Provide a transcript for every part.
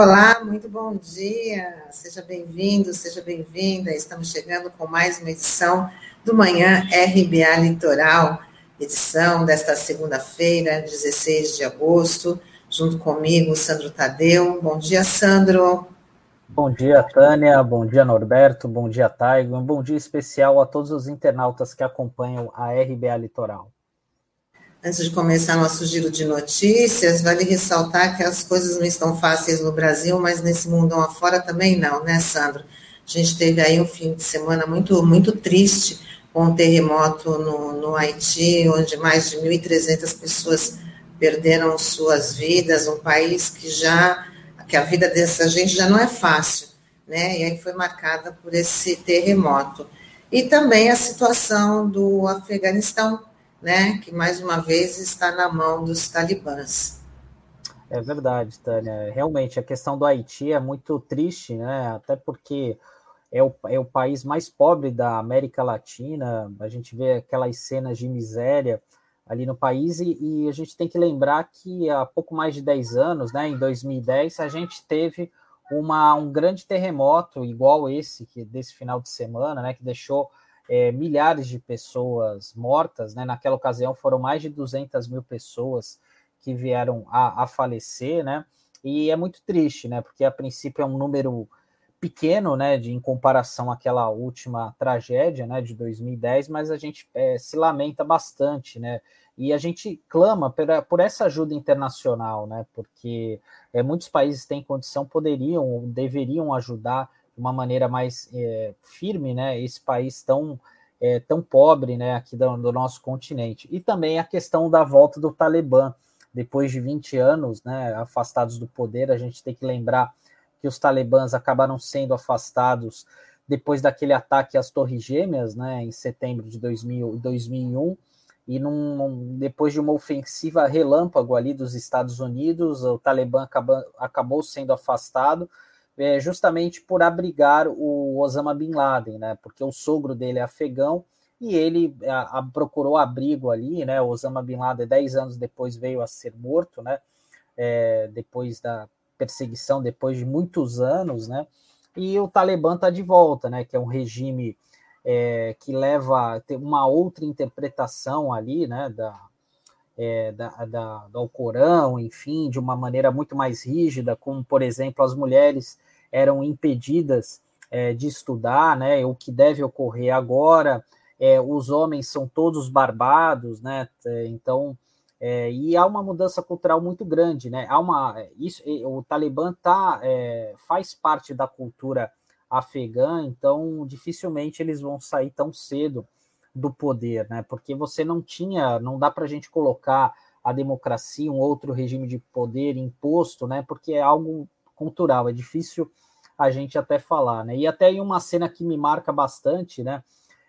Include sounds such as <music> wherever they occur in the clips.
Olá, muito bom dia. Seja bem-vindo, seja bem-vinda. Estamos chegando com mais uma edição do Manhã RBA Litoral, edição desta segunda-feira, 16 de agosto, junto comigo, Sandro Tadeu. Bom dia, Sandro. Bom dia, Tânia. Bom dia, Norberto. Bom dia, Taigo. Um bom dia especial a todos os internautas que acompanham a RBA Litoral. Antes de começar nosso giro de notícias, vale ressaltar que as coisas não estão fáceis no Brasil, mas nesse mundão afora também não, né, Sandro? A gente teve aí um fim de semana muito, muito triste com um terremoto no, no Haiti, onde mais de 1.300 pessoas perderam suas vidas, um país que já, que a vida dessa gente já não é fácil, né? E aí foi marcada por esse terremoto. E também a situação do Afeganistão, né, que mais uma vez está na mão dos talibãs. É verdade, Tânia. Realmente, a questão do Haiti é muito triste, né? Até porque é o, é o país mais pobre da América Latina. A gente vê aquelas cenas de miséria ali no país e, e, a gente tem que lembrar que há pouco mais de 10 anos, né, em 2010, a gente teve uma, um grande terremoto igual esse que desse final de semana, né, que deixou é, milhares de pessoas mortas, né? Naquela ocasião foram mais de 200 mil pessoas que vieram a, a falecer, né? E é muito triste, né? Porque a princípio é um número pequeno, né, de em comparação àquela última tragédia, né, de 2010, mas a gente é, se lamenta bastante, né, e a gente clama por, por essa ajuda internacional, né, porque é, muitos países têm condição, poderiam deveriam ajudar de uma maneira mais é, firme, né, esse país tão, é, tão pobre, né, aqui do, do, nosso continente. E também a questão da volta do Talibã, depois de 20 anos, né, afastados do poder, a gente tem que lembrar que os talibãs acabaram sendo afastados depois daquele ataque às Torres Gêmeas, né, em setembro de 2000, 2001, e num, depois de uma ofensiva relâmpago ali dos Estados Unidos, o Talibã acabou sendo afastado, é, justamente por abrigar o Osama Bin Laden, né? Porque o sogro dele é afegão e ele a, a, procurou abrigo ali, né? O Osama Bin Laden, dez anos depois, veio a ser morto, né? É, depois da perseguição, depois de muitos anos, né? E o Talibã está de volta, né? Que é um regime é, que leva uma outra interpretação ali, né? Da, é, da, da, do Alcorão, enfim, de uma maneira muito mais rígida, como, por exemplo, as mulheres eram impedidas é, de estudar, né? O que deve ocorrer agora, é, os homens são todos barbados, né? É, então, é, e há uma mudança cultural muito grande, né? Há uma, isso, o Talibã tá, é, faz parte da cultura afegã, então dificilmente eles vão sair tão cedo do poder, né? Porque você não tinha, não dá para a gente colocar a democracia, um outro regime de poder imposto, né? Porque é algo cultural, é difícil a gente até falar, né? E até em uma cena que me marca bastante, né?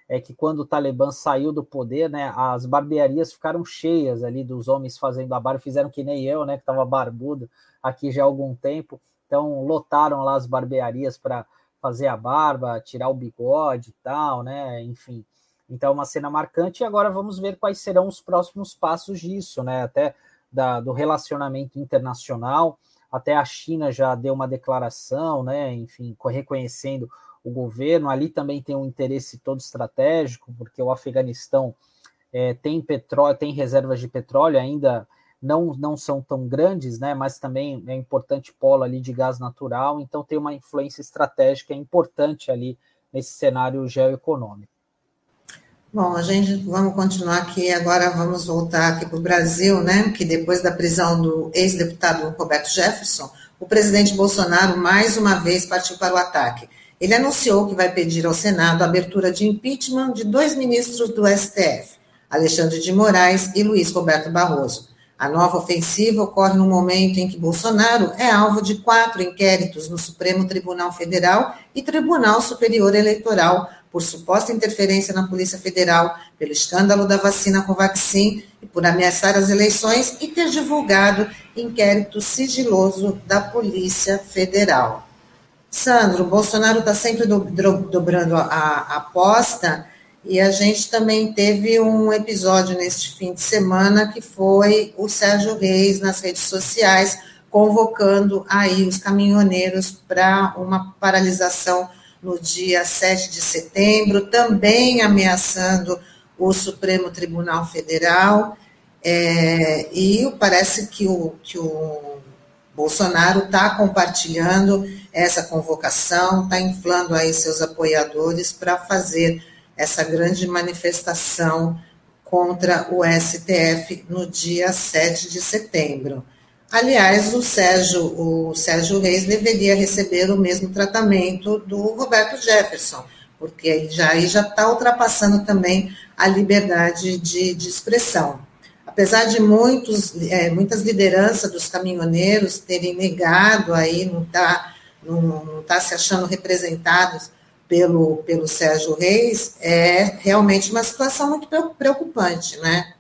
É que quando o Talibã saiu do poder, né? As barbearias ficaram cheias ali dos homens fazendo a barba, fizeram que nem eu, né? Que estava barbudo aqui já há algum tempo, então lotaram lá as barbearias para fazer a barba, tirar o bigode e tal, né? Enfim. Então, é uma cena marcante, e agora vamos ver quais serão os próximos passos disso, né? Até da, do relacionamento internacional até a China já deu uma declaração, né, enfim, reconhecendo o governo. Ali também tem um interesse todo estratégico, porque o Afeganistão é, tem petróleo, tem reservas de petróleo, ainda não, não são tão grandes, né, mas também é importante polo ali de gás natural, então tem uma influência estratégica importante ali nesse cenário geoeconômico. Bom, a gente vamos continuar aqui, agora vamos voltar aqui para o Brasil, né? Que depois da prisão do ex-deputado Roberto Jefferson, o presidente Bolsonaro mais uma vez partiu para o ataque. Ele anunciou que vai pedir ao Senado a abertura de impeachment de dois ministros do STF, Alexandre de Moraes e Luiz Roberto Barroso. A nova ofensiva ocorre no momento em que Bolsonaro é alvo de quatro inquéritos no Supremo Tribunal Federal e Tribunal Superior Eleitoral por suposta interferência na Polícia Federal, pelo escândalo da vacina Covaxin e por ameaçar as eleições e ter divulgado inquérito sigiloso da Polícia Federal. Sandro, Bolsonaro está sempre do, do, dobrando a, a aposta e a gente também teve um episódio neste fim de semana que foi o Sérgio Reis nas redes sociais convocando aí os caminhoneiros para uma paralisação no dia 7 de setembro, também ameaçando o Supremo Tribunal Federal, é, e parece que o, que o Bolsonaro está compartilhando essa convocação, está inflando aí seus apoiadores para fazer essa grande manifestação contra o STF no dia 7 de setembro. Aliás, o Sérgio, o Sérgio Reis deveria receber o mesmo tratamento do Roberto Jefferson, porque aí já está ultrapassando também a liberdade de, de expressão. Apesar de muitos, é, muitas lideranças dos caminhoneiros terem negado aí, não está não, não tá se achando representados pelo, pelo Sérgio Reis, é realmente uma situação muito preocupante, né?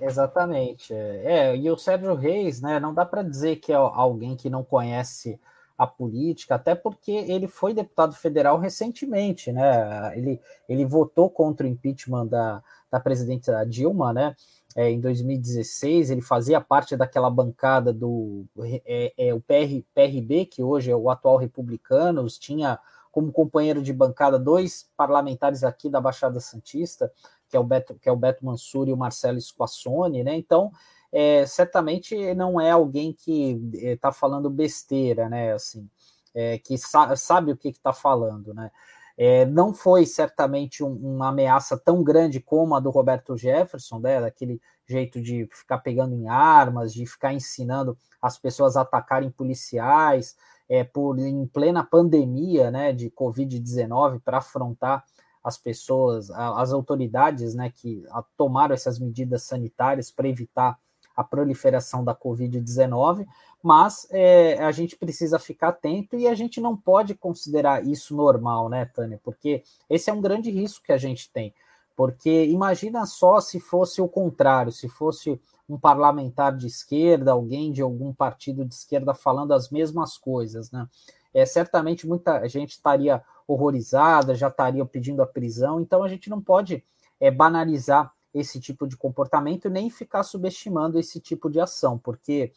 Exatamente. É, e o Sérgio Reis, né, não dá para dizer que é alguém que não conhece a política, até porque ele foi deputado federal recentemente, né? Ele, ele votou contra o impeachment da, da presidente Dilma, né? É, em 2016, ele fazia parte daquela bancada do é, é, o PR, PRB, que hoje é o atual Republicanos, tinha como companheiro de bancada dois parlamentares aqui da Baixada Santista, que é o Beto, que é o Beto Mansur e o Marcelo Squassone, né? Então, é, certamente não é alguém que está é, falando besteira, né? Assim, é, que sa sabe o que está falando, né? É, não foi certamente um, uma ameaça tão grande como a do Roberto Jefferson, né? Daquele jeito de ficar pegando em armas, de ficar ensinando as pessoas a atacarem policiais, é, por em plena pandemia, né? De Covid-19 para afrontar as pessoas, as autoridades, né, que tomaram essas medidas sanitárias para evitar a proliferação da Covid-19, mas é, a gente precisa ficar atento e a gente não pode considerar isso normal, né, Tânia? Porque esse é um grande risco que a gente tem. Porque imagina só se fosse o contrário, se fosse um parlamentar de esquerda, alguém de algum partido de esquerda falando as mesmas coisas, né? É, certamente muita gente estaria horrorizada, já estaria pedindo a prisão, então a gente não pode é, banalizar esse tipo de comportamento nem ficar subestimando esse tipo de ação, porque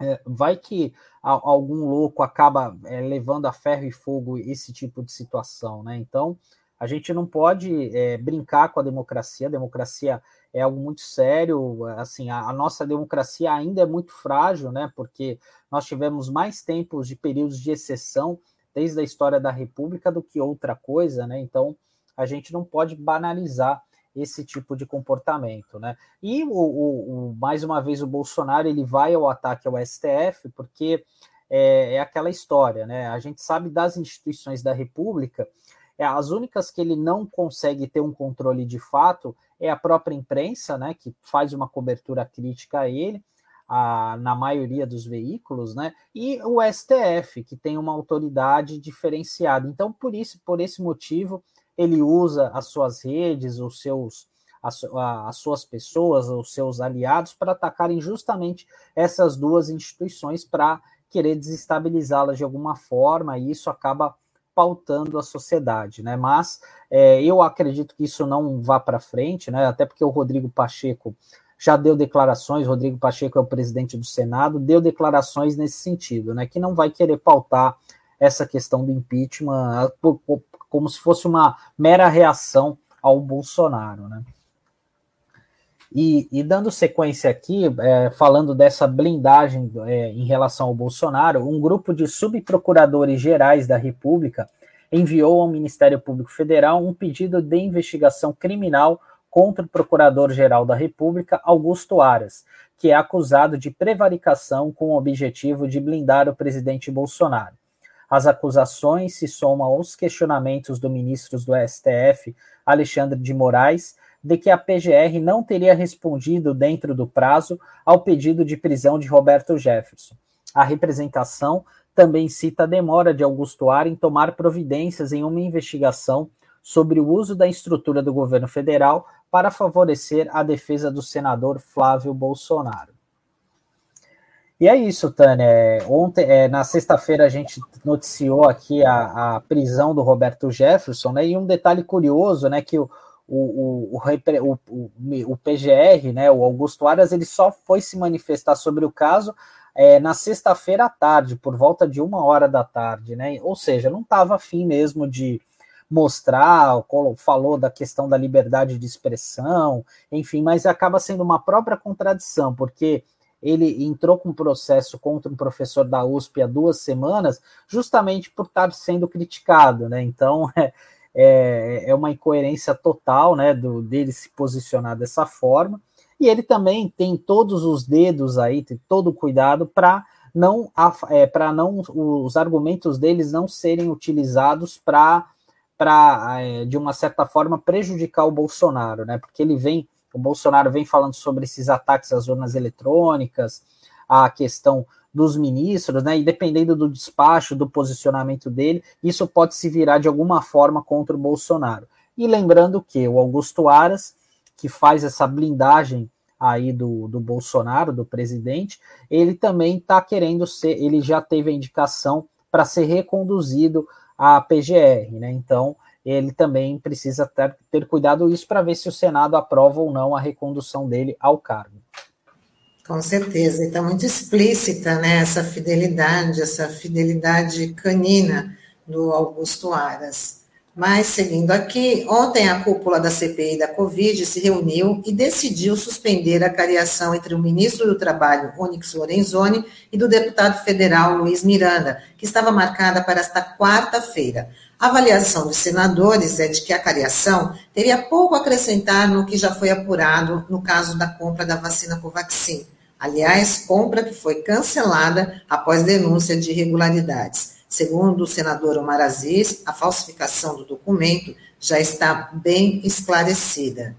é, vai que algum louco acaba é, levando a ferro e fogo esse tipo de situação, né? Então a gente não pode é, brincar com a democracia, a democracia é algo muito sério, assim, a, a, nossa democracia ainda é muito frágil, né? Porque nós tivemos mais tempos de períodos de exceção desde a história da República do que outra coisa, né? Então a gente não pode banalizar esse tipo de comportamento, né? E o, o, o, mais uma vez o Bolsonaro ele vai ao ataque ao STF porque é, é, aquela história, né? A gente sabe das instituições da República, é, as únicas que ele não consegue ter um controle de fato é a própria imprensa, né? Que faz uma cobertura crítica a ele. A, na maioria dos veículos, né? E o STF, que tem uma autoridade diferenciada. Então, por isso, por esse motivo, ele usa as suas redes, os seus, as, as suas pessoas, os seus aliados, para atacarem justamente essas duas instituições para querer desestabilizá-las de alguma forma, e isso acaba pautando a sociedade, né? Mas é, eu acredito que isso não vá para frente, né? Até porque o Rodrigo Pacheco já deu declarações, Rodrigo Pacheco é o presidente do Senado, deu declarações nesse sentido, né? Que não vai querer pautar essa questão do impeachment como se fosse uma mera reação ao Bolsonaro, né? E, e dando sequência aqui, é, falando dessa blindagem é, em relação ao Bolsonaro, um grupo de subprocuradores gerais da República enviou ao Ministério Público Federal um pedido de investigação criminal contra o Procurador-Geral da República, Augusto Aras, que é acusado de prevaricação com o objetivo de blindar o presidente Bolsonaro. As acusações se somam aos questionamentos do ministro do STF, Alexandre de Moraes, de que a PGR não teria respondido dentro do prazo ao pedido de prisão de Roberto Jefferson. A representação também cita a demora de Augusto Ar em tomar providências em uma investigação sobre o uso da estrutura do governo federal para favorecer a defesa do senador Flávio Bolsonaro. E é isso, Tânia. É, ontem, é, na sexta-feira, a gente noticiou aqui a, a, prisão do Roberto Jefferson, né? E um detalhe curioso, né? Que o, o, o, o, o, PGR, né? O Augusto Aras, ele só foi se manifestar sobre o caso é, na sexta-feira à tarde, por volta de uma hora da tarde, né? Ou seja, não estava afim mesmo de mostrar, falou da questão da liberdade de expressão, enfim, mas acaba sendo uma própria contradição, porque ele entrou com um processo contra um professor da USP há duas semanas, justamente por estar sendo criticado, né? Então <laughs> é, é, é uma incoerência total, né, do, dele se posicionar dessa forma. E ele também tem todos os dedos aí, tem todo o cuidado para não é, para não os argumentos deles não serem utilizados para para é, de uma certa forma prejudicar o Bolsonaro, né? Porque ele vem, o Bolsonaro vem falando sobre esses ataques às urnas eletrônicas, a questão dos ministros, né? E dependendo do despacho, do posicionamento dele, isso pode se virar de alguma forma contra o Bolsonaro. E lembrando que o Augusto Aras, que faz essa blindagem aí do, do Bolsonaro, do presidente, ele também está querendo ser, ele já teve a indicação para ser reconduzido à PGR, né? Então ele também precisa ter, ter cuidado isso para ver se o Senado aprova ou não a recondução dele ao cargo. Com certeza, está muito explícita né, essa fidelidade, essa fidelidade canina do Augusto Aras. Mas, seguindo aqui, ontem a cúpula da CPI da Covid se reuniu e decidiu suspender a cariação entre o ministro do Trabalho, Onyx Lorenzoni, e do deputado federal Luiz Miranda, que estava marcada para esta quarta-feira. A avaliação dos senadores é de que a cariação teria pouco a acrescentar no que já foi apurado no caso da compra da vacina Covaxin. Aliás, compra que foi cancelada após denúncia de irregularidades. Segundo o senador Omar Aziz, a falsificação do documento já está bem esclarecida.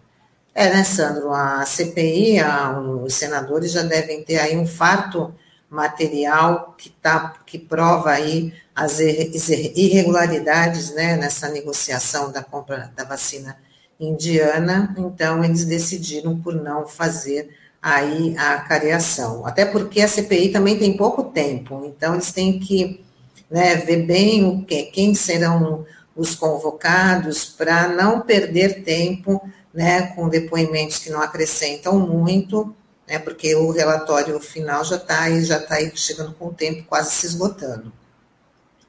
É, né, Sandro? A CPI, a, os senadores já devem ter aí um farto material que, tá, que prova aí as irregularidades né, nessa negociação da compra da vacina indiana, então eles decidiram por não fazer aí a cariação. Até porque a CPI também tem pouco tempo, então eles têm que né, ver bem o que, quem serão os convocados para não perder tempo né, com depoimentos que não acrescentam muito, né, porque o relatório final já está aí, já está aí chegando com o tempo quase se esgotando.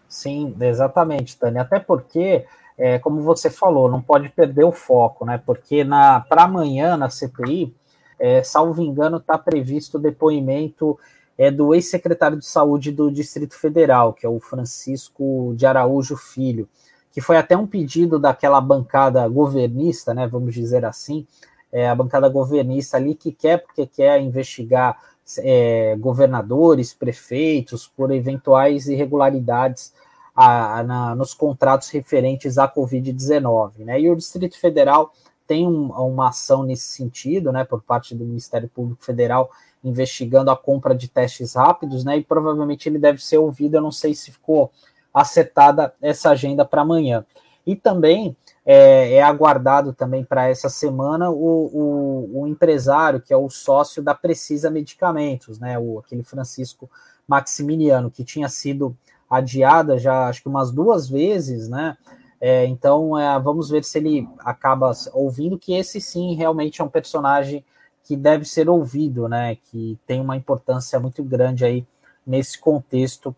Sim, exatamente, Tânia. Até porque, é, como você falou, não pode perder o foco, né? Porque para amanhã na CPI, é, salvo engano, está previsto depoimento é do ex-secretário de saúde do Distrito Federal, que é o Francisco de Araújo Filho, que foi até um pedido daquela bancada governista, né, vamos dizer assim, é, a bancada governista ali que quer, porque quer investigar é, governadores, prefeitos por eventuais irregularidades a, na, nos contratos referentes à Covid-19. Né? E o Distrito Federal tem um, uma ação nesse sentido, né, por parte do Ministério Público Federal, investigando a compra de testes rápidos, né? E provavelmente ele deve ser ouvido. Eu não sei se ficou acertada essa agenda para amanhã. E também é, é aguardado também para essa semana o, o, o, empresário que é o sócio da Precisa Medicamentos, né? O, aquele Francisco Maximiliano, que tinha sido adiada já acho que umas duas vezes, né? É, então é, vamos ver se ele acaba ouvindo que esse sim realmente é um personagem que deve ser ouvido, né? Que tem uma importância muito grande aí nesse contexto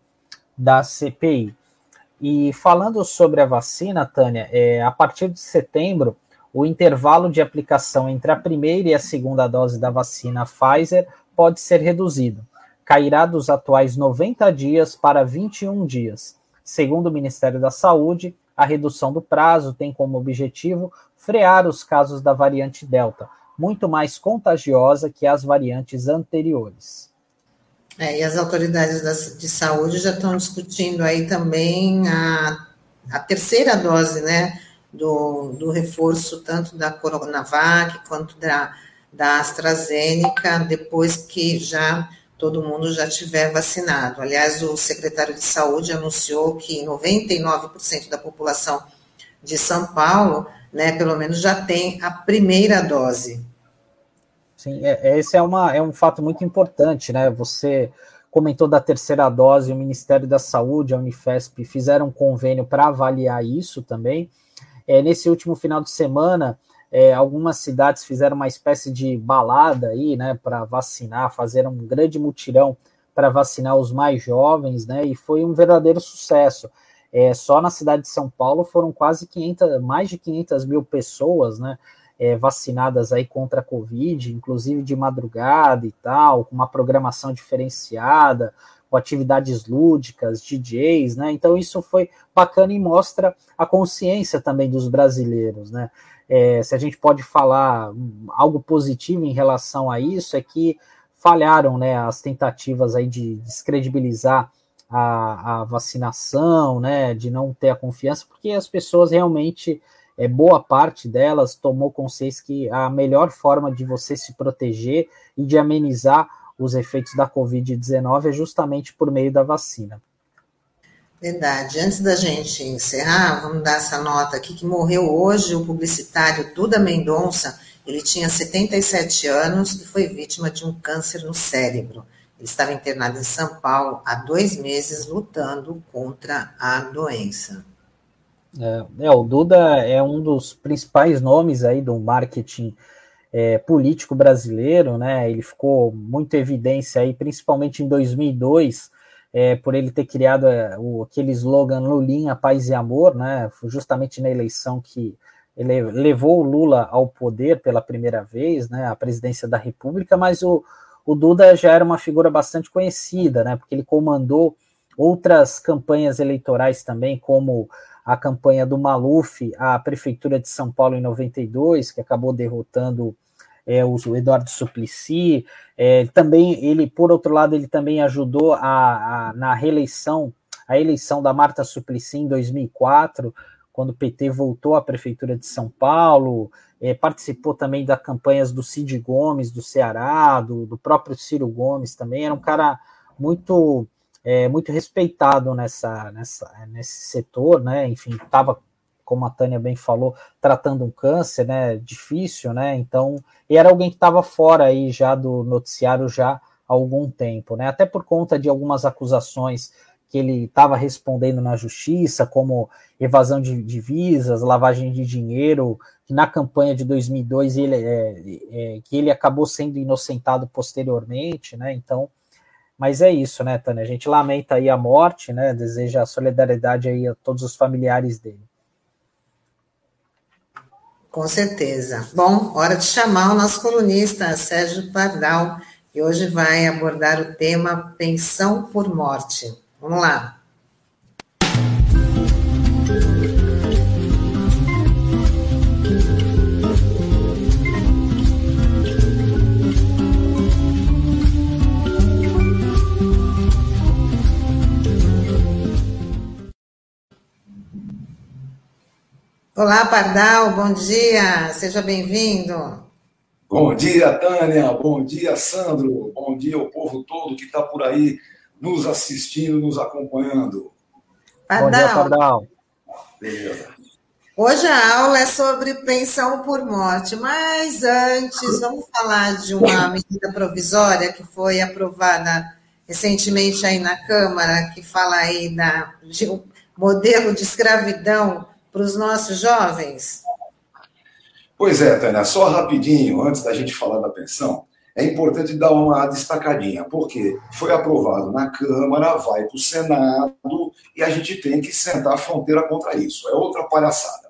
da CPI. E falando sobre a vacina, Tânia, é, a partir de setembro, o intervalo de aplicação entre a primeira e a segunda dose da vacina Pfizer pode ser reduzido. Cairá dos atuais 90 dias para 21 dias. Segundo o Ministério da Saúde, a redução do prazo tem como objetivo frear os casos da variante Delta, muito mais contagiosa que as variantes anteriores. É, e as autoridades de saúde já estão discutindo aí também a, a terceira dose, né, do, do reforço tanto da Coronavac quanto da, da AstraZeneca, depois que já todo mundo já tiver vacinado. Aliás, o secretário de saúde anunciou que 99% da população de São Paulo, né, pelo menos já tem a primeira dose. Sim, é, é, esse é, uma, é um fato muito importante, né? Você comentou da terceira dose, o Ministério da Saúde, a Unifesp, fizeram um convênio para avaliar isso também. É, nesse último final de semana, é, algumas cidades fizeram uma espécie de balada aí, né, para vacinar, fazer um grande mutirão para vacinar os mais jovens, né? E foi um verdadeiro sucesso. É, só na cidade de São Paulo foram quase 500, mais de 500 mil pessoas, né? É, vacinadas aí contra a Covid, inclusive de madrugada e tal, com uma programação diferenciada, com atividades lúdicas, DJs, né? Então isso foi bacana e mostra a consciência também dos brasileiros, né? É, se a gente pode falar algo positivo em relação a isso, é que falharam, né, as tentativas aí de descredibilizar a, a vacinação, né, de não ter a confiança, porque as pessoas realmente, é, boa parte delas tomou consciência que a melhor forma de você se proteger e de amenizar os efeitos da Covid-19 é justamente por meio da vacina. Verdade. Antes da gente encerrar, vamos dar essa nota aqui que morreu hoje o publicitário Duda Mendonça. Ele tinha 77 anos e foi vítima de um câncer no cérebro. Ele estava internado em São Paulo há dois meses lutando contra a doença. É, é, o Duda é um dos principais nomes aí do marketing é, político brasileiro, né? Ele ficou muito evidência aí, principalmente em 2002, é, por ele ter criado é, o, aquele slogan Lulinha, Paz e Amor, né? Justamente na eleição que ele levou o Lula ao poder pela primeira vez, né? A presidência da República, mas o, o Duda já era uma figura bastante conhecida, né? Porque ele comandou outras campanhas eleitorais também, como a campanha do Maluf à Prefeitura de São Paulo em 92, que acabou derrotando é, o Eduardo Suplicy. É, também ele, por outro lado, ele também ajudou a, a, na reeleição, a eleição da Marta Suplicy em 2004, quando o PT voltou à Prefeitura de São Paulo, é, participou também das campanhas do Cid Gomes, do Ceará, do, do próprio Ciro Gomes também, era um cara muito é, muito respeitado nessa, nessa, nesse setor, né? Enfim, estava, como a Tânia bem falou, tratando um câncer, né? Difícil, né? Então, e era alguém que estava fora aí já do noticiário já há algum tempo, né? Até por conta de algumas acusações que ele estava respondendo na justiça, como evasão de divisas, lavagem de dinheiro, que na campanha de 2002 ele, é, é, que ele acabou sendo inocentado posteriormente, né? Então, mas é isso, né, Tânia? A gente lamenta aí a morte, né? Deseja solidariedade aí a todos os familiares dele. Com certeza. Bom, hora de chamar o nosso colunista, Sérgio Pardal, que hoje vai abordar o tema pensão por morte. Vamos lá. Olá, Pardal, bom dia, seja bem-vindo. Bom dia, Tânia, bom dia, Sandro, bom dia ao povo todo que está por aí nos assistindo, nos acompanhando. Pardal. Bom dia, Pardal. Beleza. Hoje a aula é sobre pensão por morte, mas antes vamos falar de uma medida provisória que foi aprovada recentemente aí na Câmara, que fala aí da, de um modelo de escravidão para os nossos jovens. Pois é, Tânia, só rapidinho, antes da gente falar da pensão, é importante dar uma destacadinha, porque foi aprovado na Câmara, vai para o Senado e a gente tem que sentar a fronteira contra isso. É outra palhaçada.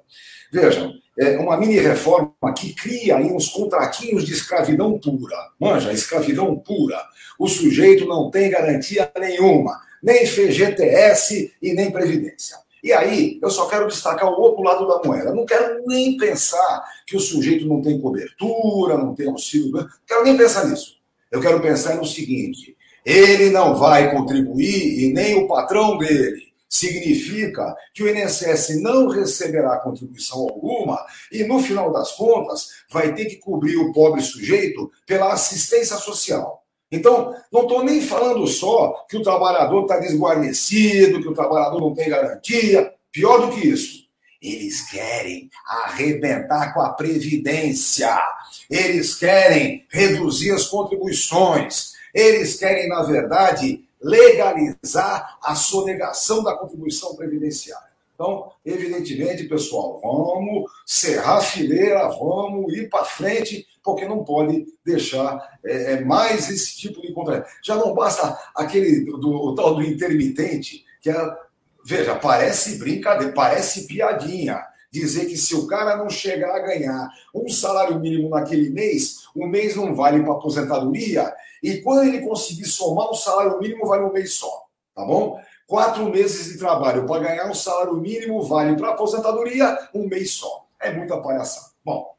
Vejam, é uma mini reforma que cria aí uns contratinhos de escravidão pura. Manja, escravidão pura. O sujeito não tem garantia nenhuma, nem FGTS e nem Previdência. E aí, eu só quero destacar o outro lado da moeda. não quero nem pensar que o sujeito não tem cobertura, não tem auxílio. Não quero nem pensar nisso. Eu quero pensar no seguinte: ele não vai contribuir e nem o patrão dele. Significa que o INSS não receberá contribuição alguma e, no final das contas, vai ter que cobrir o pobre sujeito pela assistência social. Então, não estou nem falando só que o trabalhador está desguarnecido, que o trabalhador não tem garantia. Pior do que isso, eles querem arrebentar com a Previdência, eles querem reduzir as contribuições, eles querem, na verdade, legalizar a sonegação da contribuição previdenciária. Então, evidentemente, pessoal, vamos serrar a fileira, vamos ir para frente, porque não pode deixar é, é, mais esse tipo de contra. Já não basta aquele do, do tal do intermitente, que é, veja, parece brincadeira, parece piadinha. Dizer que se o cara não chegar a ganhar um salário mínimo naquele mês, o mês não vale para aposentadoria, e quando ele conseguir somar um salário mínimo, vale um mês só. Tá bom? Quatro meses de trabalho para ganhar um salário mínimo vale para aposentadoria um mês só. É muita palhaçada. Bom,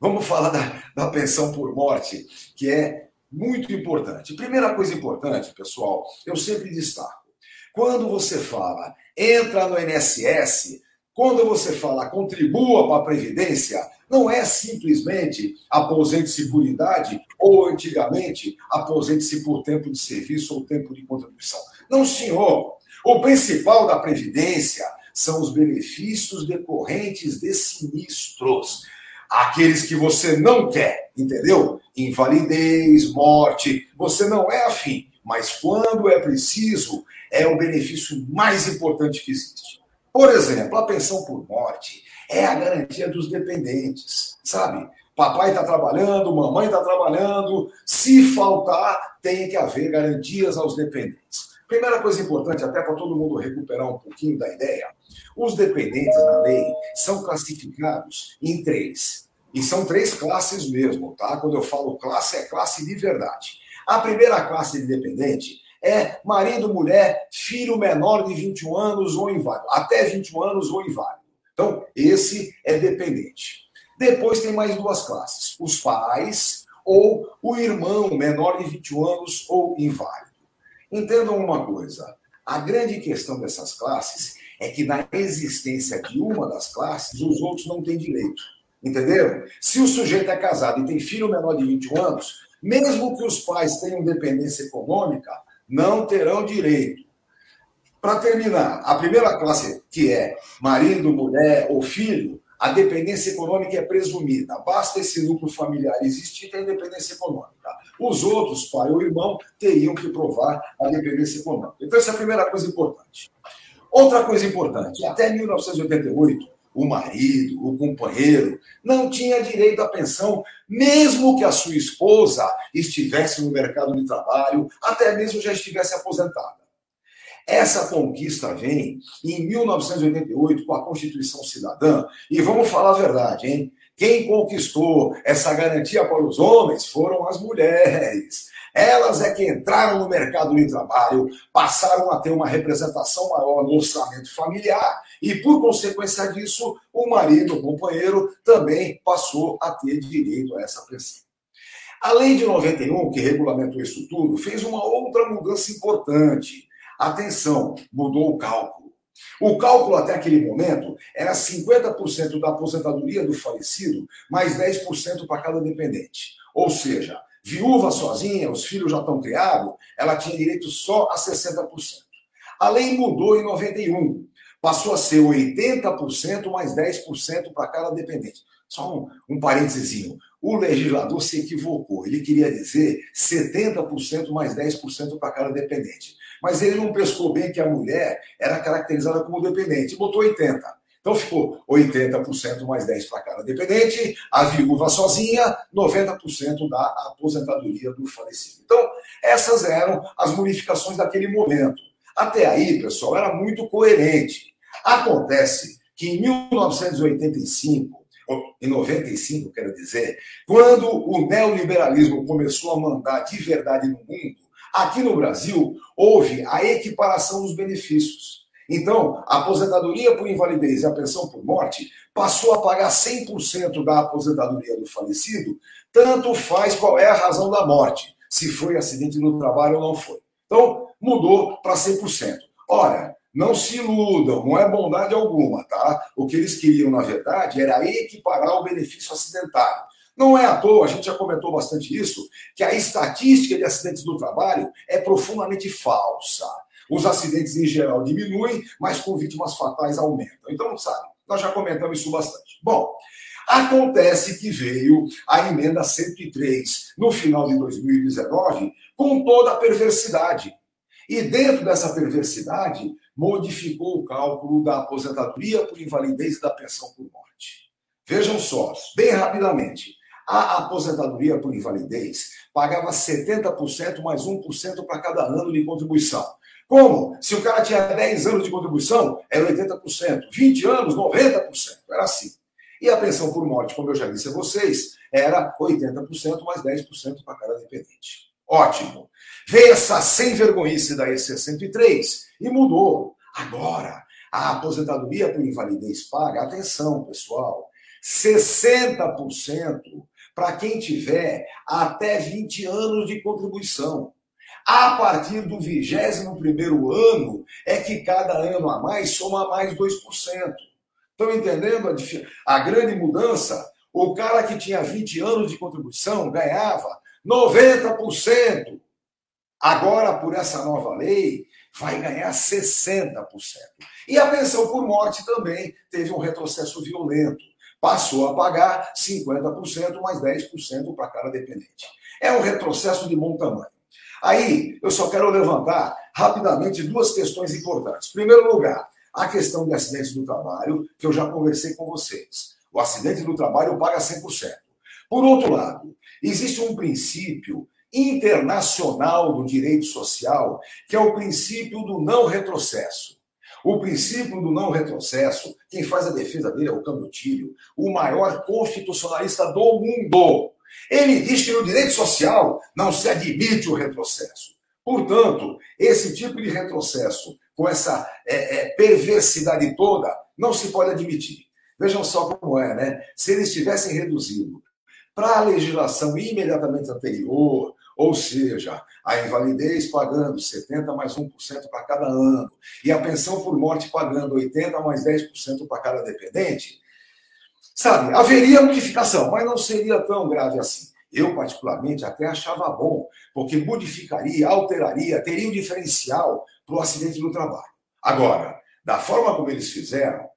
vamos falar da, da pensão por morte, que é muito importante. Primeira coisa importante, pessoal, eu sempre destaco. Quando você fala entra no INSS, quando você fala contribua para a Previdência, não é simplesmente aposente-se por idade ou, antigamente, aposente-se por tempo de serviço ou tempo de contribuição. Não, senhor. O principal da Previdência são os benefícios decorrentes de sinistros. Aqueles que você não quer, entendeu? Invalidez, morte, você não é afim. Mas quando é preciso, é o benefício mais importante que existe. Por exemplo, a pensão por morte é a garantia dos dependentes, sabe? Papai está trabalhando, mamãe está trabalhando, se faltar, tem que haver garantias aos dependentes. Primeira coisa importante, até para todo mundo recuperar um pouquinho da ideia, os dependentes na lei são classificados em três. E são três classes mesmo, tá? Quando eu falo classe, é classe de verdade. A primeira classe de dependente é marido, mulher, filho menor de 21 anos ou inválido, até 21 anos ou inválido. Então, esse é dependente. Depois tem mais duas classes: os pais ou o irmão menor de 21 anos ou inválido. Entendam uma coisa: a grande questão dessas classes é que na existência de uma das classes, os outros não têm direito. Entenderam? Se o sujeito é casado e tem filho menor de 21 anos, mesmo que os pais tenham dependência econômica, não terão direito. Para terminar, a primeira classe, que é marido, mulher ou filho, a dependência econômica é presumida. Basta esse núcleo familiar existir, tem independência econômica. Os outros, pai ou irmão, teriam que provar a dependência econômica. Então, essa é a primeira coisa importante. Outra coisa importante: até 1988, o marido, o companheiro, não tinha direito à pensão, mesmo que a sua esposa estivesse no mercado de trabalho, até mesmo já estivesse aposentada. Essa conquista vem em 1988 com a Constituição Cidadã, e vamos falar a verdade, hein? Quem conquistou essa garantia para os homens foram as mulheres. Elas é que entraram no mercado de trabalho, passaram a ter uma representação maior no orçamento familiar e, por consequência disso, o marido, o companheiro, também passou a ter direito a essa pensão. A lei de 91, que regulamentou isso tudo, fez uma outra mudança importante. Atenção, mudou o cálculo. O cálculo até aquele momento era 50% da aposentadoria do falecido, mais 10% para cada dependente. Ou seja, viúva sozinha, os filhos já estão criados, ela tinha direito só a 60%. A lei mudou em 91. Passou a ser 80% mais 10% para cada dependente. Só um, um parênteses. O legislador se equivocou. Ele queria dizer 70% mais 10% para cada dependente. Mas ele não pescou bem que a mulher era caracterizada como dependente. Botou 80%. Então ficou 80% mais 10% para cada dependente, a viúva sozinha, 90% da aposentadoria do falecido. Então, essas eram as modificações daquele momento. Até aí, pessoal, era muito coerente. Acontece que em 1985, em 95, quero dizer, quando o neoliberalismo começou a mandar de verdade no mundo, aqui no Brasil houve a equiparação dos benefícios. Então, a aposentadoria por invalidez e a pensão por morte passou a pagar 100% da aposentadoria do falecido, tanto faz qual é a razão da morte, se foi acidente no trabalho ou não foi. Então, mudou para 100%. Ora, não se iludam, não é bondade alguma, tá? O que eles queriam, na verdade, era equiparar o benefício acidentário. Não é à toa, a gente já comentou bastante isso, que a estatística de acidentes do trabalho é profundamente falsa. Os acidentes em geral diminuem, mas com vítimas fatais aumentam. Então, sabe, nós já comentamos isso bastante. Bom, acontece que veio a emenda 103 no final de 2019 com toda a perversidade. E dentro dessa perversidade, modificou o cálculo da aposentadoria por invalidez e da pensão por morte. Vejam só, bem rapidamente. A aposentadoria por invalidez pagava 70% mais 1% para cada ano de contribuição. Como? Se o cara tinha 10 anos de contribuição, era 80%. 20 anos, 90%. Era assim. E a pensão por morte, como eu já disse a vocês, era 80% mais 10% para cada dependente. Ótimo. Veio essa sem vergonhice da EC103 e mudou. Agora, a aposentadoria por invalidez paga, atenção, pessoal, 60% para quem tiver até 20 anos de contribuição. A partir do 21 ano é que cada ano a mais soma mais 2%. Estão entendendo a, a grande mudança? O cara que tinha 20 anos de contribuição ganhava 90%. Agora, por essa nova lei, vai ganhar 60%. E a pensão por morte também teve um retrocesso violento. Passou a pagar 50% mais 10% para cada dependente. É um retrocesso de bom tamanho. Aí, eu só quero levantar rapidamente duas questões importantes. Em primeiro lugar, a questão de acidentes do trabalho, que eu já conversei com vocês. O acidente do trabalho paga 100%. Por outro lado, existe um princípio internacional do direito social, que é o princípio do não retrocesso. O princípio do não retrocesso, quem faz a defesa dele é o Cambutilho, o maior constitucionalista do mundo. Ele diz que no direito social não se admite o retrocesso. Portanto, esse tipo de retrocesso, com essa é, é, perversidade toda, não se pode admitir. Vejam só como é, né? Se eles tivessem reduzido para a legislação imediatamente anterior, ou seja, a invalidez pagando 70 mais 1% para cada ano, e a pensão por morte pagando 80 mais 10% para cada dependente, sabe, haveria modificação, mas não seria tão grave assim. Eu, particularmente, até achava bom, porque modificaria, alteraria, teria um diferencial para o acidente do trabalho. Agora, da forma como eles fizeram,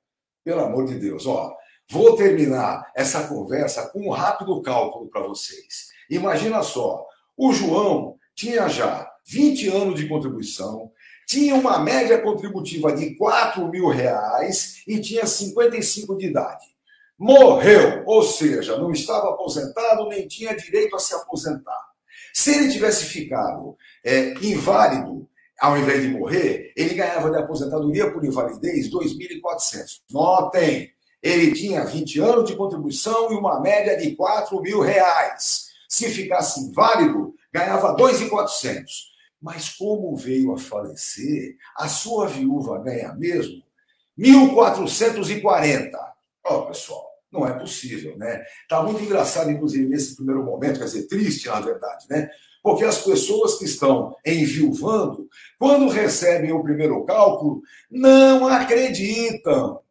pelo amor de Deus, ó, vou terminar essa conversa com um rápido cálculo para vocês. Imagina só, o João tinha já 20 anos de contribuição, tinha uma média contributiva de 4 mil reais e tinha 55 de idade. Morreu, ou seja, não estava aposentado nem tinha direito a se aposentar. Se ele tivesse ficado é, inválido ao invés de morrer, ele ganhava de aposentadoria por invalidez 2.400. Notem, ele tinha 20 anos de contribuição e uma média de 4 mil reais. Se ficasse inválido, ganhava 2,400. Mas como veio a falecer, a sua viúva ganha mesmo 1.440. Ó, oh, pessoal, não é possível, né? Tá muito engraçado, inclusive, nesse primeiro momento, quer dizer, triste, na verdade, né? Porque as pessoas que estão enviuvando, quando recebem o primeiro cálculo, não acreditam.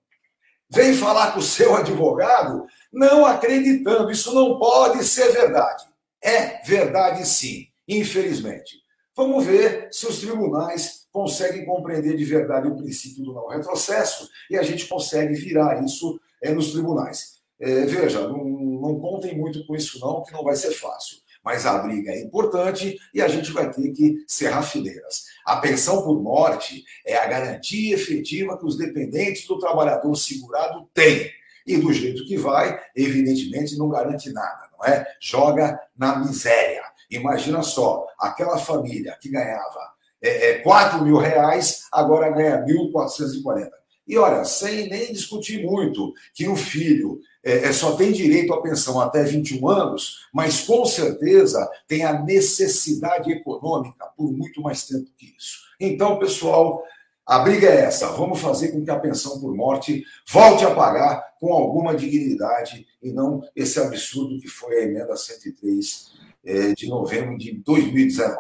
Vem falar com o seu <laughs> advogado não acreditando. Isso não pode ser verdade. É verdade, sim, infelizmente. Vamos ver se os tribunais conseguem compreender de verdade o princípio do não retrocesso e a gente consegue virar isso é, nos tribunais. É, veja, não, não contem muito com isso, não, que não vai ser fácil. Mas a briga é importante e a gente vai ter que serrar fileiras. A pensão por morte é a garantia efetiva que os dependentes do trabalhador segurado têm. E do jeito que vai, evidentemente não garante nada não é? Joga na miséria. Imagina só, aquela família que ganhava é, é, 4 mil reais, agora ganha 1.440. E olha, sem nem discutir muito que o filho é, é, só tem direito à pensão até 21 anos, mas com certeza tem a necessidade econômica por muito mais tempo que isso. Então, pessoal, a briga é essa: vamos fazer com que a pensão por morte volte a pagar com alguma dignidade e não esse absurdo que foi a emenda 103 é, de novembro de 2019.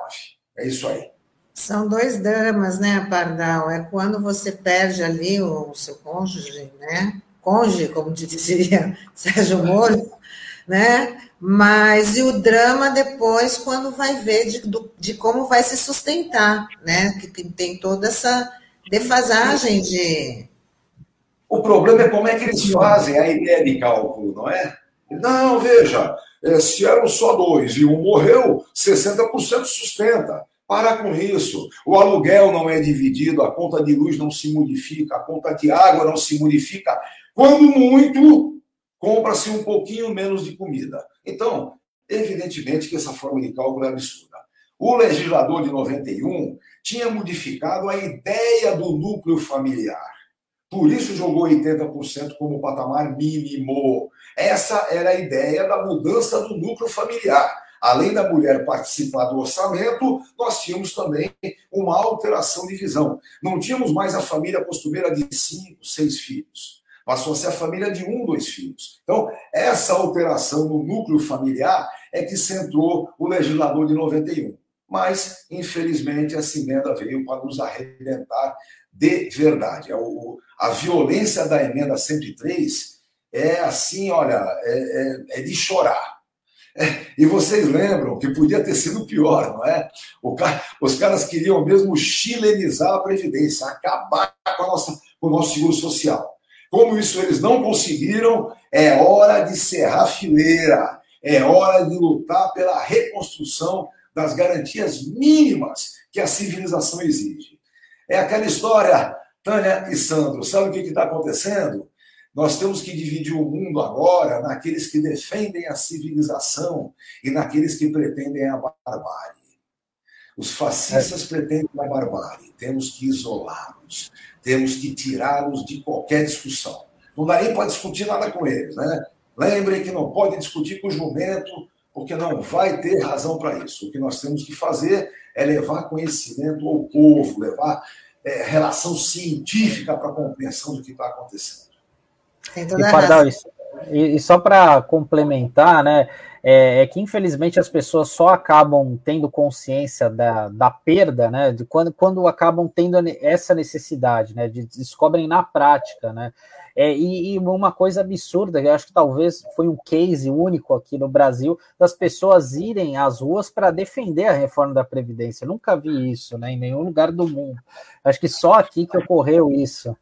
É isso aí. São dois dramas, né, Pardal? É quando você perde ali o seu cônjuge, né? Cônjuge, como dizia <laughs> Sérgio Moro, né? Mas e o drama depois, quando vai ver de, de como vai se sustentar, né? Que tem toda essa defasagem de. O problema é como é que eles fazem a ideia de cálculo, não é? Não, veja, é, se eram só dois e um morreu, 60% sustenta. Para com isso. O aluguel não é dividido, a conta de luz não se modifica, a conta de água não se modifica. Quando muito, compra-se um pouquinho menos de comida. Então, evidentemente que essa forma de cálculo é absurda. O legislador de 91 tinha modificado a ideia do núcleo familiar. Por isso jogou 80% como patamar mínimo. Essa era a ideia da mudança do núcleo familiar. Além da mulher participar do orçamento, nós tínhamos também uma alteração de visão. Não tínhamos mais a família costumeira de cinco, seis filhos. Passou a ser a família de um, dois filhos. Então, essa alteração no núcleo familiar é que centrou o legislador de 91. Mas, infelizmente, essa emenda veio para nos arrebentar de verdade. É a violência da emenda 103 é assim, olha, é, é, é de chorar. É, e vocês lembram que podia ter sido pior, não é? Cara, os caras queriam mesmo chilenizar a Previdência, acabar com, nossa, com o nosso seguro social. Como isso eles não conseguiram, é hora de serrar fileira, é hora de lutar pela reconstrução das garantias mínimas que a civilização exige. É aquela história, Tânia e Sandro, sabe o que está acontecendo? Nós temos que dividir o mundo agora naqueles que defendem a civilização e naqueles que pretendem a barbárie. Os fascistas é. pretendem a barbárie. Temos que isolá-los. Temos que tirá-los de qualquer discussão. Não dá nem para discutir nada com eles, né? Lembrem que não pode discutir com o jumento, porque não vai ter razão para isso. O que nós temos que fazer é levar conhecimento ao povo, levar é, relação científica para a compreensão do que está acontecendo. E, Pardal, e, e só para complementar, né, é, é, que infelizmente as pessoas só acabam tendo consciência da, da perda, né, de quando, quando acabam tendo essa necessidade, né, de descobrem na prática, né, é, e, e, uma coisa absurda, eu acho que talvez foi um case único aqui no Brasil, das pessoas irem às ruas para defender a reforma da Previdência. Eu nunca vi isso né, em nenhum lugar do mundo. Acho que só aqui que ocorreu isso.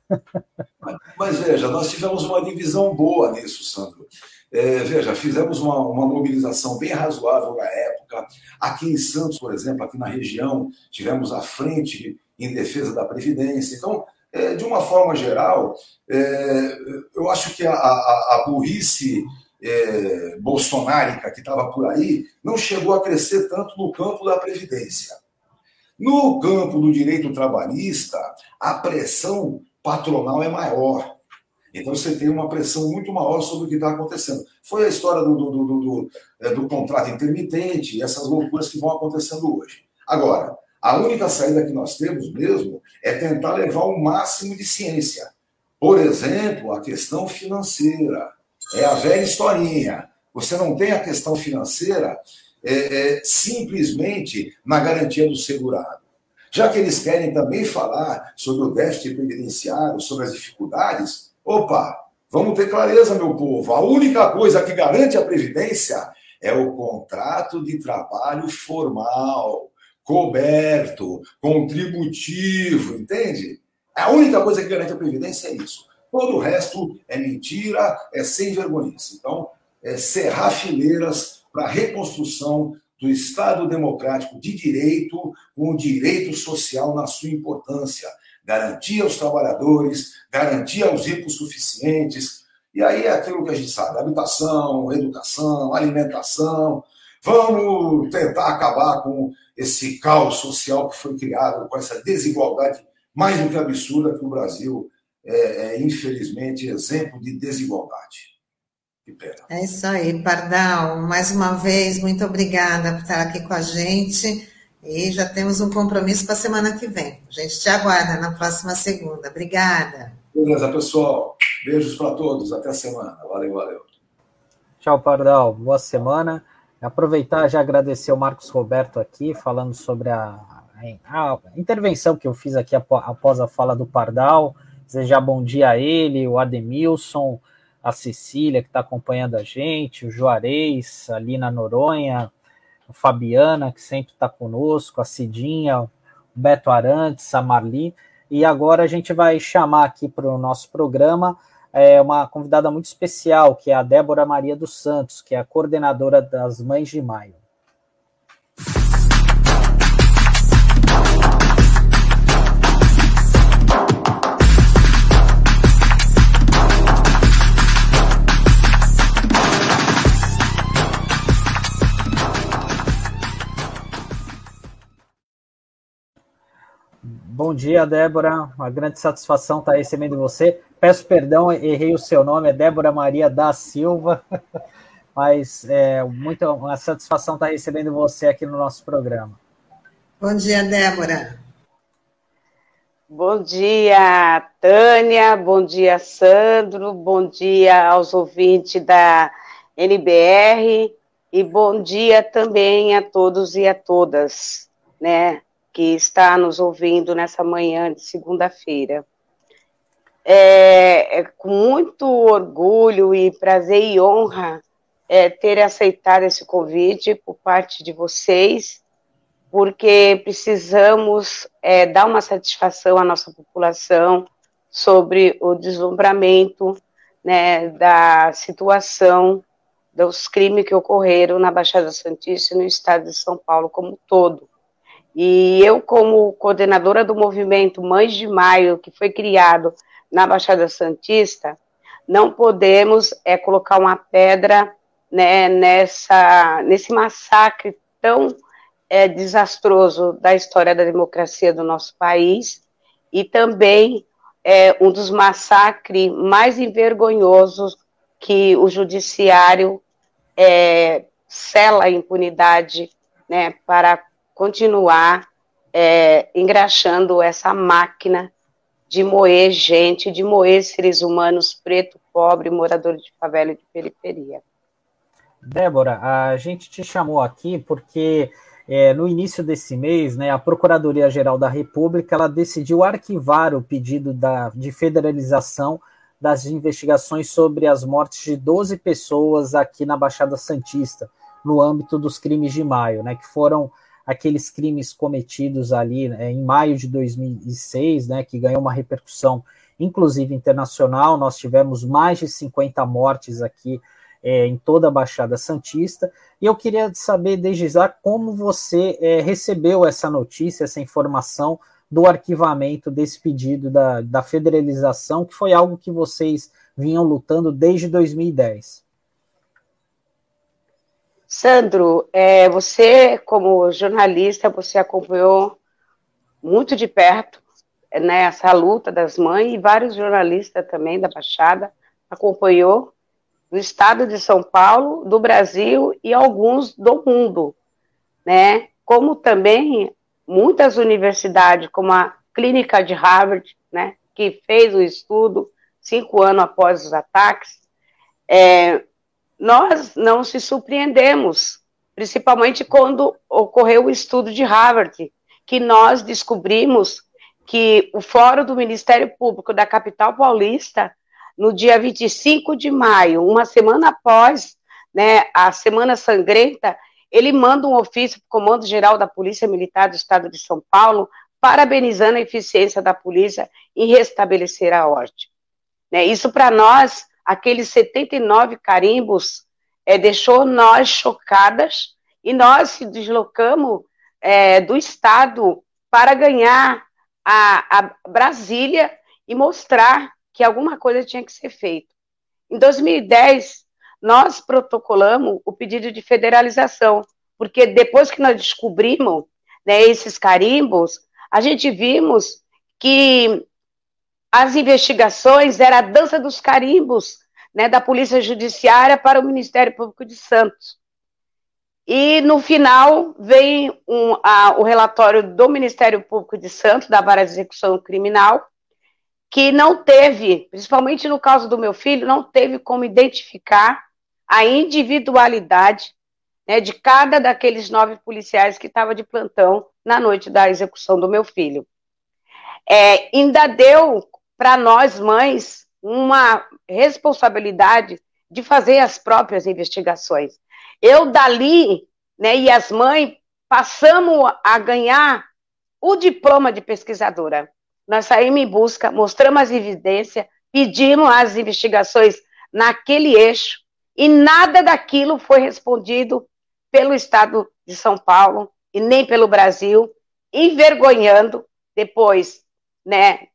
Mas, veja, nós tivemos uma divisão boa nisso, Sandro. É, veja, fizemos uma, uma, mobilização bem razoável na época. Aqui em Santos, por exemplo, aqui na região, tivemos a frente em defesa da Previdência. Então, é, de uma forma geral, é, eu acho que a, a, a burrice é, bolsonárica que estava por aí não chegou a crescer tanto no campo da Previdência. No campo do direito trabalhista, a pressão patronal é maior. Então você tem uma pressão muito maior sobre o que está acontecendo. Foi a história do, do, do, do, é, do contrato intermitente essas loucuras que vão acontecendo hoje. Agora, a única saída que nós temos mesmo é tentar levar o máximo de ciência. Por exemplo, a questão financeira. É a velha historinha. Você não tem a questão financeira é, é, simplesmente na garantia do segurado. Já que eles querem também falar sobre o déficit previdenciário, sobre as dificuldades, opa, vamos ter clareza, meu povo. A única coisa que garante a previdência é o contrato de trabalho formal coberto, contributivo, entende? A única coisa que garante a Previdência é isso. Todo o resto é mentira, é sem vergonha. Então, é cerrar fileiras para a reconstrução do Estado democrático de direito, com o direito social na sua importância. Garantir aos trabalhadores, garantir aos ricos suficientes. E aí é aquilo que a gente sabe: habitação, educação, alimentação. Vamos tentar acabar com esse caos social que foi criado, com essa desigualdade mais do que absurda que o Brasil é, é infelizmente, exemplo de desigualdade. Que pena. É isso aí, Pardal. Mais uma vez, muito obrigada por estar aqui com a gente. E já temos um compromisso para a semana que vem. A gente te aguarda na próxima segunda. Obrigada. Beleza, pessoal. Beijos para todos. Até a semana. Valeu, valeu. Tchau, Pardal. Boa semana. Aproveitar já agradecer o Marcos Roberto aqui, falando sobre a, a, intervenção que eu fiz aqui após a fala do Pardal. Desejar bom dia a ele, o Ademilson, a Cecília, que está acompanhando a gente, o Juarez, ali na Noronha, a Fabiana, que sempre está conosco, a Cidinha, o Beto Arantes, a Marli. E agora a gente vai chamar aqui para o nosso programa é, uma convidada muito especial, que é a Débora Maria dos Santos, que é a coordenadora das Mães de Maio. Bom dia, Débora. Uma grande satisfação estar recebendo você. Peço perdão, errei o seu nome, é Débora Maria da Silva, <laughs> mas é muito uma satisfação estar recebendo você aqui no nosso programa. Bom dia, Débora. Bom dia, Tânia. Bom dia, Sandro. Bom dia aos ouvintes da NBR e bom dia também a todos e a todas, né, que está nos ouvindo nessa manhã de segunda-feira. É, é, com muito orgulho e prazer e honra é, ter aceitado esse convite por parte de vocês, porque precisamos é, dar uma satisfação à nossa população sobre o deslumbramento né, da situação dos crimes que ocorreram na Baixada Santista e no estado de São Paulo como todo. E eu, como coordenadora do movimento Mães de Maio, que foi criado na Baixada Santista, não podemos é, colocar uma pedra né, nessa, nesse massacre tão é, desastroso da história da democracia do nosso país e também é, um dos massacres mais envergonhosos que o judiciário é, sela a impunidade né, para continuar é, engraxando essa máquina de moer gente, de moer seres humanos preto, pobre, moradores de favela e de periferia. Débora, a gente te chamou aqui porque é, no início desse mês, né, a Procuradoria-Geral da República ela decidiu arquivar o pedido da, de federalização das investigações sobre as mortes de 12 pessoas aqui na Baixada Santista, no âmbito dos crimes de maio, né, que foram aqueles crimes cometidos ali né, em maio de 2006, né, que ganhou uma repercussão, inclusive internacional. Nós tivemos mais de 50 mortes aqui é, em toda a Baixada Santista. E eu queria saber, desde já, como você é, recebeu essa notícia, essa informação do arquivamento desse pedido da, da federalização, que foi algo que vocês vinham lutando desde 2010. Sandro, é, você, como jornalista, você acompanhou muito de perto né, essa luta das mães e vários jornalistas também da Baixada acompanhou do estado de São Paulo, do Brasil e alguns do mundo, né? Como também muitas universidades, como a Clínica de Harvard, né, que fez o estudo cinco anos após os ataques, é, nós não se surpreendemos, principalmente quando ocorreu o estudo de Harvard, que nós descobrimos que o Fórum do Ministério Público da capital paulista, no dia 25 de maio, uma semana após né, a Semana Sangrenta, ele manda um ofício para o Comando Geral da Polícia Militar do Estado de São Paulo, parabenizando a eficiência da polícia em restabelecer a ordem. Né, isso para nós, aqueles 79 carimbos, é, deixou nós chocadas e nós se deslocamos é, do Estado para ganhar a, a Brasília e mostrar que alguma coisa tinha que ser feita. Em 2010, nós protocolamos o pedido de federalização, porque depois que nós descobrimos né, esses carimbos, a gente vimos que as investigações era a dança dos carimbos né, da Polícia Judiciária para o Ministério Público de Santos. E no final vem um, a, o relatório do Ministério Público de Santos, da Vara de Execução Criminal, que não teve, principalmente no caso do meu filho, não teve como identificar a individualidade né, de cada daqueles nove policiais que estava de plantão na noite da execução do meu filho. É, ainda deu para nós, mães, uma responsabilidade de fazer as próprias investigações. Eu, dali, né, e as mães, passamos a ganhar o diploma de pesquisadora. Nós saímos em busca, mostramos as evidências, pedimos as investigações naquele eixo, e nada daquilo foi respondido pelo Estado de São Paulo e nem pelo Brasil, envergonhando depois, né?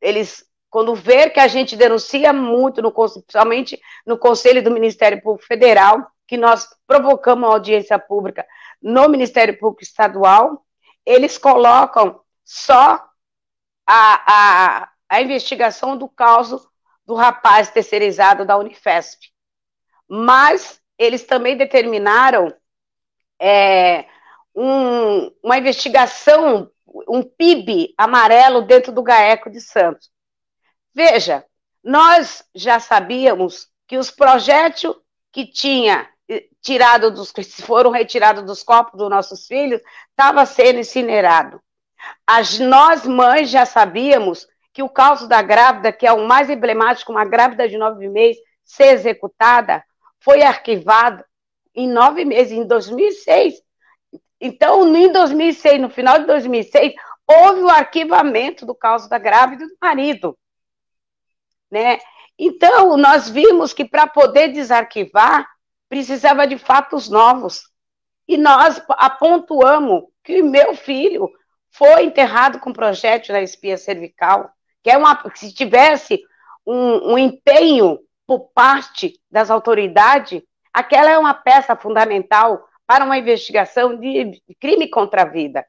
Eles, quando ver que a gente denuncia muito, no, principalmente no Conselho do Ministério Público Federal, que nós provocamos uma audiência pública no Ministério Público Estadual, eles colocam só a, a, a investigação do caso do rapaz terceirizado da Unifesp. Mas eles também determinaram é, um, uma investigação, um PIB amarelo dentro do GAECO de Santos. Veja, nós já sabíamos que os projéteis que tinha eh, tirado dos que foram retirados dos corpos dos nossos filhos estava sendo incinerado. As, nós mães já sabíamos que o caso da grávida, que é o mais emblemático, uma grávida de nove meses ser executada, foi arquivado em nove meses, em 2006. Então, em 2006, no final de 2006, houve o arquivamento do caso da grávida e do marido. Né? Então, nós vimos que para poder desarquivar, precisava de fatos novos. E nós apontuamos que meu filho foi enterrado com projétil na espia cervical, que é uma, se tivesse um, um empenho por parte das autoridades, aquela é uma peça fundamental para uma investigação de crime contra a vida.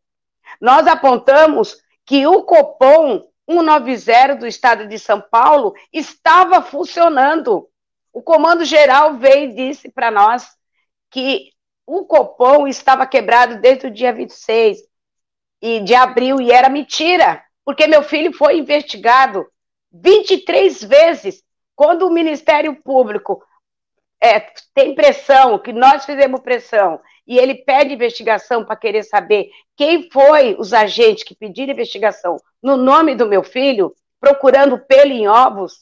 Nós apontamos que o Copom 190 do estado de São Paulo estava funcionando. O comando geral veio e disse para nós que o Copom estava quebrado desde o dia 26 de abril e era mentira, porque meu filho foi investigado 23 vezes. Quando o Ministério Público é, tem pressão, que nós fizemos pressão, e ele pede investigação para querer saber quem foi os agentes que pediram investigação no nome do meu filho, procurando pelo em ovos,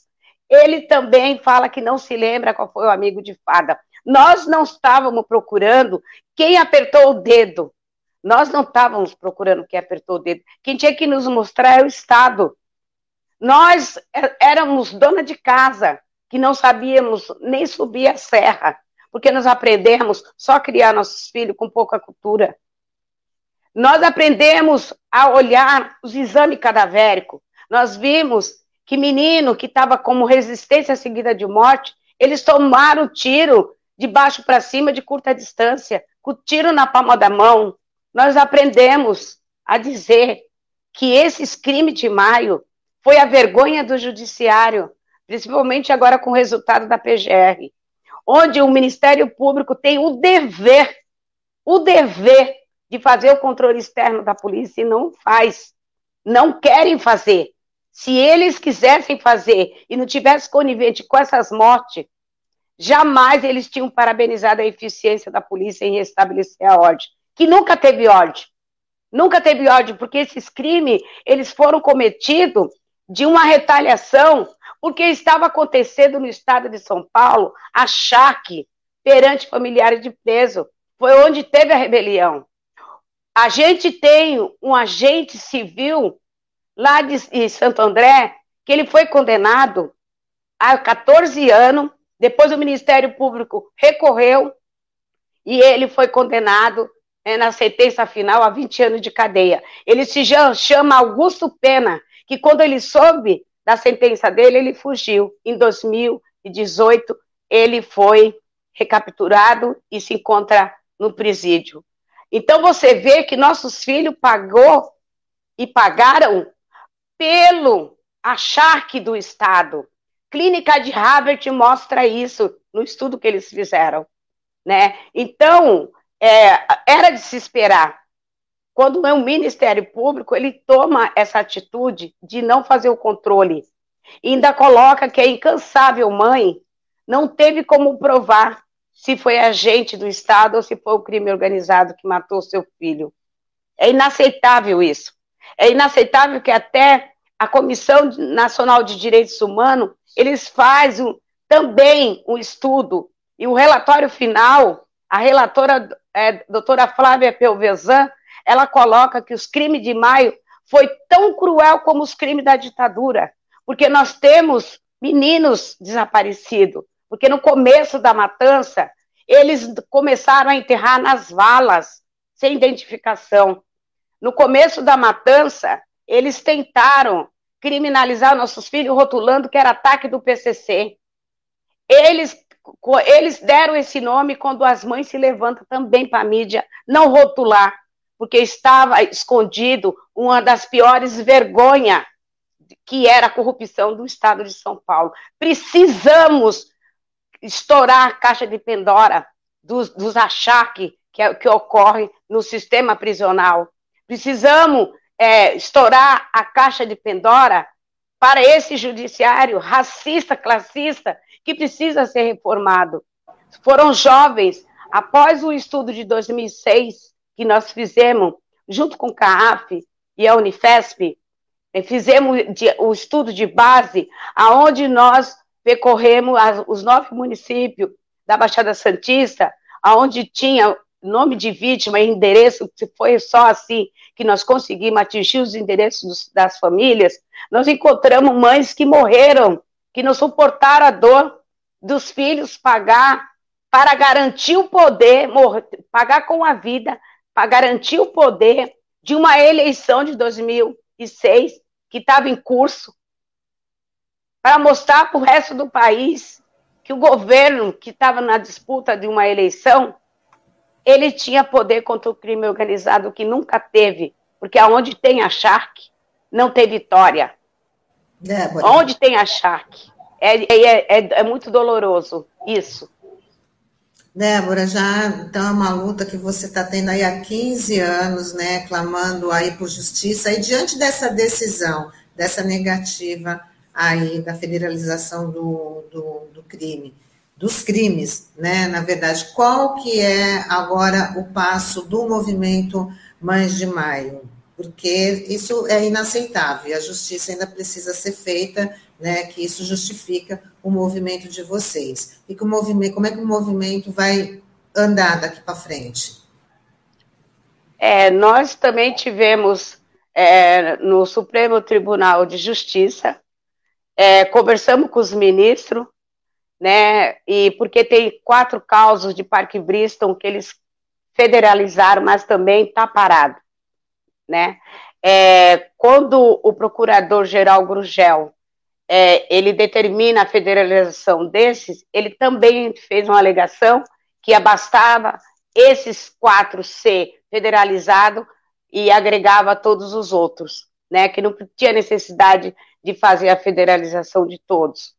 ele também fala que não se lembra qual foi o amigo de fada. Nós não estávamos procurando quem apertou o dedo. Nós não estávamos procurando quem apertou o dedo. Quem tinha que nos mostrar é o Estado. Nós é, éramos dona de casa, que não sabíamos nem subir a serra, porque nós aprendemos só a criar nossos filhos com pouca cultura. Nós aprendemos a olhar os exames cadavéricos. Nós vimos que menino que estava como resistência seguida de morte, eles tomaram tiro de baixo para cima, de curta distância, com tiro na palma da mão. Nós aprendemos a dizer que esses crimes de maio foi a vergonha do judiciário, principalmente agora com o resultado da PGR, onde o Ministério Público tem o dever, o dever de fazer o controle externo da polícia e não faz. Não querem fazer. Se eles quisessem fazer e não tivessem conivente com essas mortes, jamais eles tinham parabenizado a eficiência da polícia em restabelecer a ordem, que nunca teve ordem. Nunca teve ordem, porque esses crimes, eles foram cometidos de uma retaliação, porque estava acontecendo no estado de São Paulo achaque perante familiares de preso. Foi onde teve a rebelião. A gente tem um agente civil lá de, de Santo André, que ele foi condenado a 14 anos, depois o Ministério Público recorreu e ele foi condenado é, na sentença final a 20 anos de cadeia. Ele se chama Augusto Pena, que quando ele soube da sentença dele, ele fugiu. Em 2018, ele foi recapturado e se encontra no presídio. Então você vê que nossos filhos pagou e pagaram pelo acharque do Estado. Clínica de Harvard mostra isso no estudo que eles fizeram, né? Então é, era de se esperar. Quando é um Ministério Público, ele toma essa atitude de não fazer o controle. E ainda coloca que a incansável mãe não teve como provar se foi agente do Estado ou se foi o crime organizado que matou seu filho. É inaceitável isso. É inaceitável que até a Comissão Nacional de Direitos Humanos, eles fazem também um estudo, e o relatório final, a relatora, é, doutora Flávia Pelvezan, ela coloca que os crimes de maio foi tão cruel como os crimes da ditadura, porque nós temos meninos desaparecidos, porque no começo da matança, eles começaram a enterrar nas valas, sem identificação. No começo da matança, eles tentaram criminalizar nossos filhos, rotulando que era ataque do PCC. Eles, eles deram esse nome quando as mães se levantam também para a mídia, não rotular, porque estava escondido uma das piores vergonhas que era a corrupção do Estado de São Paulo. Precisamos estourar a caixa de Pandora dos, dos achaques que, que ocorre no sistema prisional. Precisamos é, estourar a caixa de Pandora para esse judiciário racista, classista, que precisa ser reformado. Foram jovens, após o estudo de 2006, que nós fizemos, junto com o CAAF e a Unifesp, é, fizemos o estudo de base, aonde nós percorremos os nove municípios da Baixada Santista, aonde tinha nome de vítima e endereço, se foi só assim que nós conseguimos atingir os endereços das famílias, nós encontramos mães que morreram, que não suportaram a dor dos filhos pagar para garantir o poder, morrer, pagar com a vida, para garantir o poder de uma eleição de 2006 que estava em curso, para mostrar para o resto do país que o governo que estava na disputa de uma eleição ele tinha poder contra o crime organizado que nunca teve, porque aonde tem a Shark, não tem vitória. Débora. Onde tem a Shark, é, é, é, é muito doloroso isso. Débora, já então é uma luta que você está tendo aí há 15 anos, né, clamando aí por justiça, e diante dessa decisão, dessa negativa aí da federalização do, do, do crime, dos crimes, né? Na verdade, qual que é agora o passo do movimento Mães de Maio? Porque isso é inaceitável a justiça ainda precisa ser feita, né? Que isso justifica o movimento de vocês. E que o movimento, como é que o movimento vai andar daqui para frente? É, nós também tivemos é, no Supremo Tribunal de Justiça, é, conversamos com os ministros, né? E porque tem quatro causos de Parque Bristol que eles federalizaram, mas também está parado, né? É, quando o procurador-geral Grugel é, ele determina a federalização desses, ele também fez uma alegação que abastava esses quatro ser federalizado e agregava todos os outros, né? Que não tinha necessidade de fazer a federalização de todos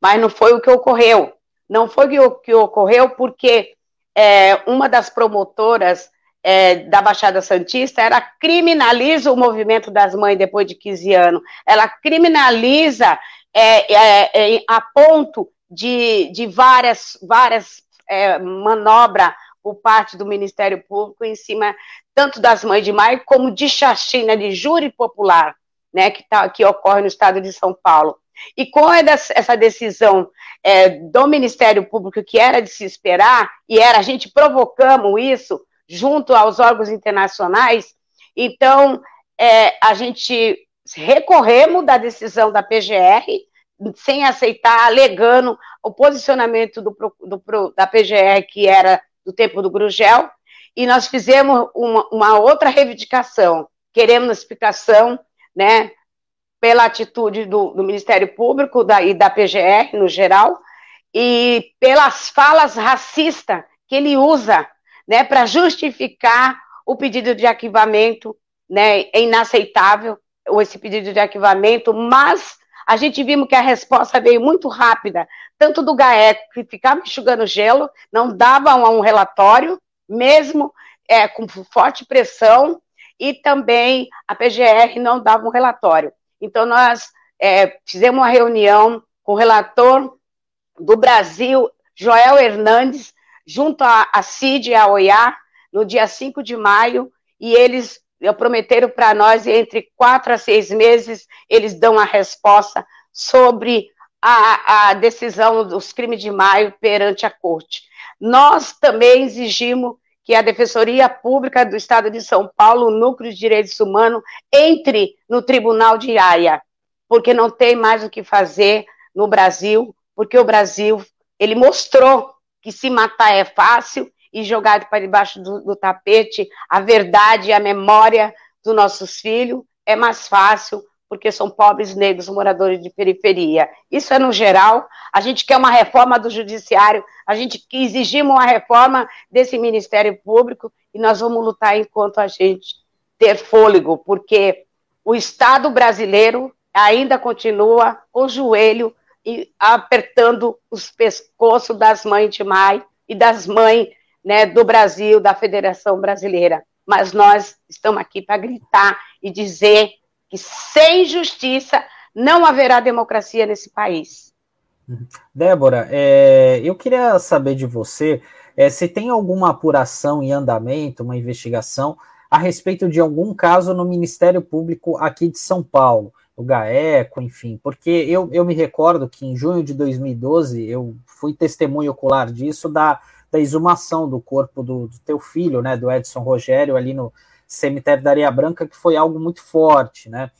mas não foi o que ocorreu. Não foi o que ocorreu porque é, uma das promotoras é, da Baixada Santista, ela criminaliza o movimento das mães depois de 15 anos. Ela criminaliza é, é, é a ponto de, de várias, várias é, manobras por parte do Ministério Público em cima tanto das mães de maio como de chacina de júri popular, né, que, tá, que ocorre no estado de São Paulo. E com essa decisão é, do Ministério Público, que era de se esperar, e era a gente provocamos isso junto aos órgãos internacionais, então é, a gente recorremos da decisão da PGR, sem aceitar, alegando o posicionamento do, do, da PGR, que era do tempo do Grugel, e nós fizemos uma, uma outra reivindicação, queremos explicação, né, pela atitude do, do Ministério Público da, e da PGR no geral, e pelas falas racistas que ele usa né, para justificar o pedido de arquivamento, né, é inaceitável esse pedido de arquivamento, mas a gente viu que a resposta veio muito rápida, tanto do GAECO, que ficava enxugando gelo, não dava um, um relatório, mesmo é, com forte pressão, e também a PGR não dava um relatório. Então, nós é, fizemos uma reunião com o relator do Brasil, Joel Hernandes, junto à CID e à OIA, no dia 5 de maio, e eles prometeram para nós, entre quatro a seis meses, eles dão a resposta sobre a, a decisão dos crimes de maio perante a corte. Nós também exigimos que a Defensoria Pública do Estado de São Paulo, o Núcleo de Direitos Humanos, entre no Tribunal de Haia, porque não tem mais o que fazer no Brasil, porque o Brasil, ele mostrou que se matar é fácil e jogar para debaixo do, do tapete a verdade e a memória dos nossos filhos é mais fácil porque são pobres negros moradores de periferia. Isso é no geral. A gente quer uma reforma do judiciário, a gente exigimos uma reforma desse Ministério Público e nós vamos lutar enquanto a gente ter fôlego, porque o Estado brasileiro ainda continua o joelho e apertando os pescoços das mães de Mai e das mães né, do Brasil, da Federação Brasileira. Mas nós estamos aqui para gritar e dizer que sem justiça não haverá democracia nesse país. Débora, é, eu queria saber de você é, se tem alguma apuração em andamento, uma investigação a respeito de algum caso no Ministério Público aqui de São Paulo, o GAECO, enfim, porque eu, eu me recordo que em junho de 2012 eu fui testemunho ocular disso da, da exumação do corpo do, do teu filho, né, do Edson Rogério, ali no cemitério da Areia Branca, que foi algo muito forte, né?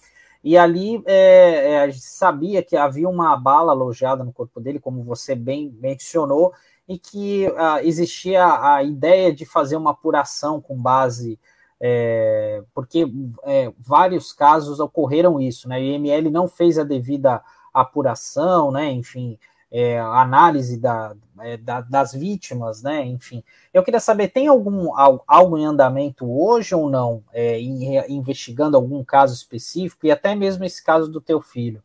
E ali é, é, a gente sabia que havia uma bala alojada no corpo dele, como você bem mencionou, e que uh, existia a ideia de fazer uma apuração com base, é, porque é, vários casos ocorreram isso, né? O IML não fez a devida apuração, né? Enfim, é, análise da, é, da, das vítimas, né? Enfim, eu queria saber, tem algum algo em andamento hoje ou não, é, investigando algum caso específico e até mesmo esse caso do teu filho?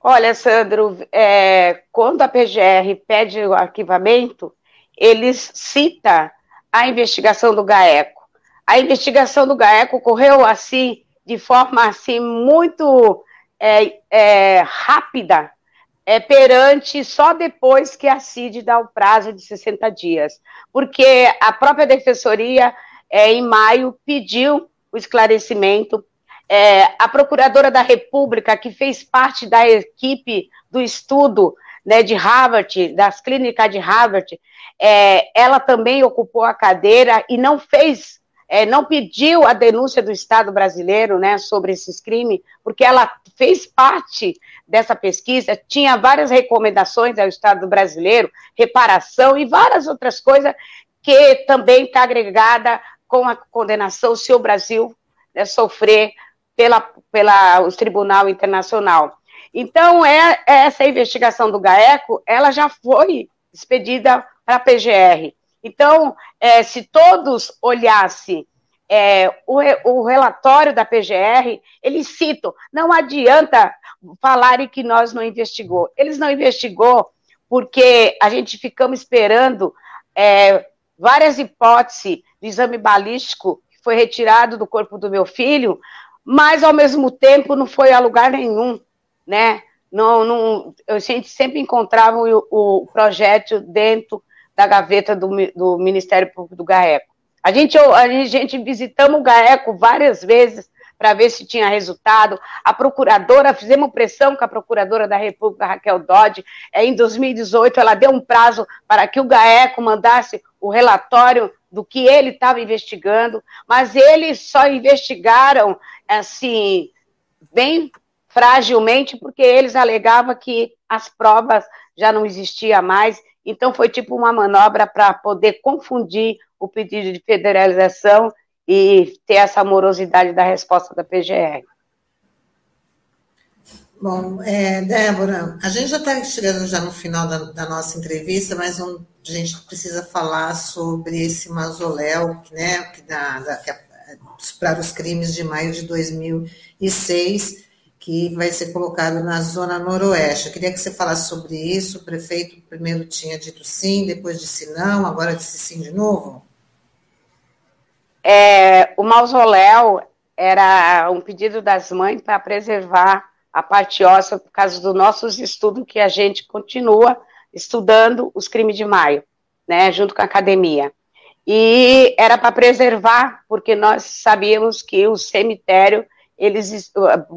Olha, Sandro, é, quando a PGR pede o arquivamento, eles cita a investigação do GAECO. A investigação do GAECO ocorreu assim, de forma assim muito é, é, rápida, é, perante só depois que a CID dá o prazo de 60 dias, porque a própria Defensoria, é, em maio, pediu o esclarecimento. É, a Procuradora da República, que fez parte da equipe do estudo né, de Harvard, das clínicas de Harvard, é, ela também ocupou a cadeira e não fez é, não pediu a denúncia do Estado brasileiro né, sobre esses crimes, porque ela fez parte dessa pesquisa, tinha várias recomendações ao Estado brasileiro, reparação e várias outras coisas que também está agregada com a condenação se o Brasil né, sofrer pela, pela Tribunal Internacional. Então, é, essa investigação do GAECO, ela já foi expedida para a PGR. Então, é, se todos olhassem é, o, o, relatório da PGR, eles citam, não adianta falarem que nós não investigou. Eles não investigou porque a gente ficamos esperando é, várias hipóteses do exame balístico que foi retirado do corpo do meu filho, mas ao mesmo tempo não foi a lugar nenhum, né? Não, não, a gente sempre encontrava o, o projeto dentro da gaveta do, do Ministério Público do GAECO. A gente, a gente visitamos o GAECO várias vezes para ver se tinha resultado. A procuradora, fizemos pressão com a procuradora da República, Raquel Dodge, é, em 2018, ela deu um prazo para que o GAECO mandasse o relatório do que ele estava investigando, mas eles só investigaram, assim, bem fragilmente, porque eles alegavam que as provas já não existiam mais então, foi tipo uma manobra para poder confundir o pedido de federalização e ter essa morosidade da resposta da PGR. Bom, é, Débora, a gente já está chegando já no final da, da nossa entrevista, mas um, a gente precisa falar sobre esse mausoléu, né, que, da, da, que é, para os crimes de maio de 2006, que vai ser colocado na zona noroeste. Eu queria que você falasse sobre isso. O prefeito primeiro tinha dito sim, depois disse não, agora disse sim de novo. É, o mausoléu era um pedido das mães para preservar a parte óssea por causa dos nossos estudos que a gente continua estudando os crimes de maio, né, junto com a academia. E era para preservar, porque nós sabíamos que o cemitério eles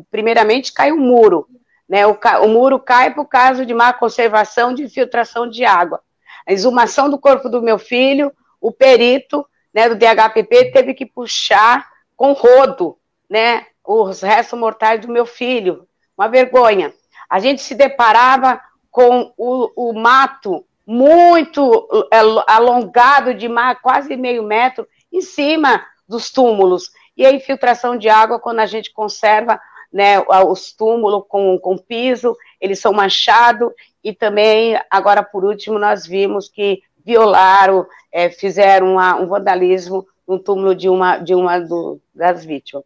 primeiramente cai um muro, né? O, o muro cai por causa de má conservação de infiltração de água. A exumação do corpo do meu filho, o perito, né, do DHPP teve que puxar com rodo, né, os restos mortais do meu filho. Uma vergonha. A gente se deparava com o, o mato muito é, alongado de mar, quase meio metro, em cima dos túmulos e a infiltração de água quando a gente conserva né, os túmulos com, com piso, eles são manchados, e também, agora por último, nós vimos que violaram, é, fizeram uma, um vandalismo no túmulo de uma, de uma do, das vítimas.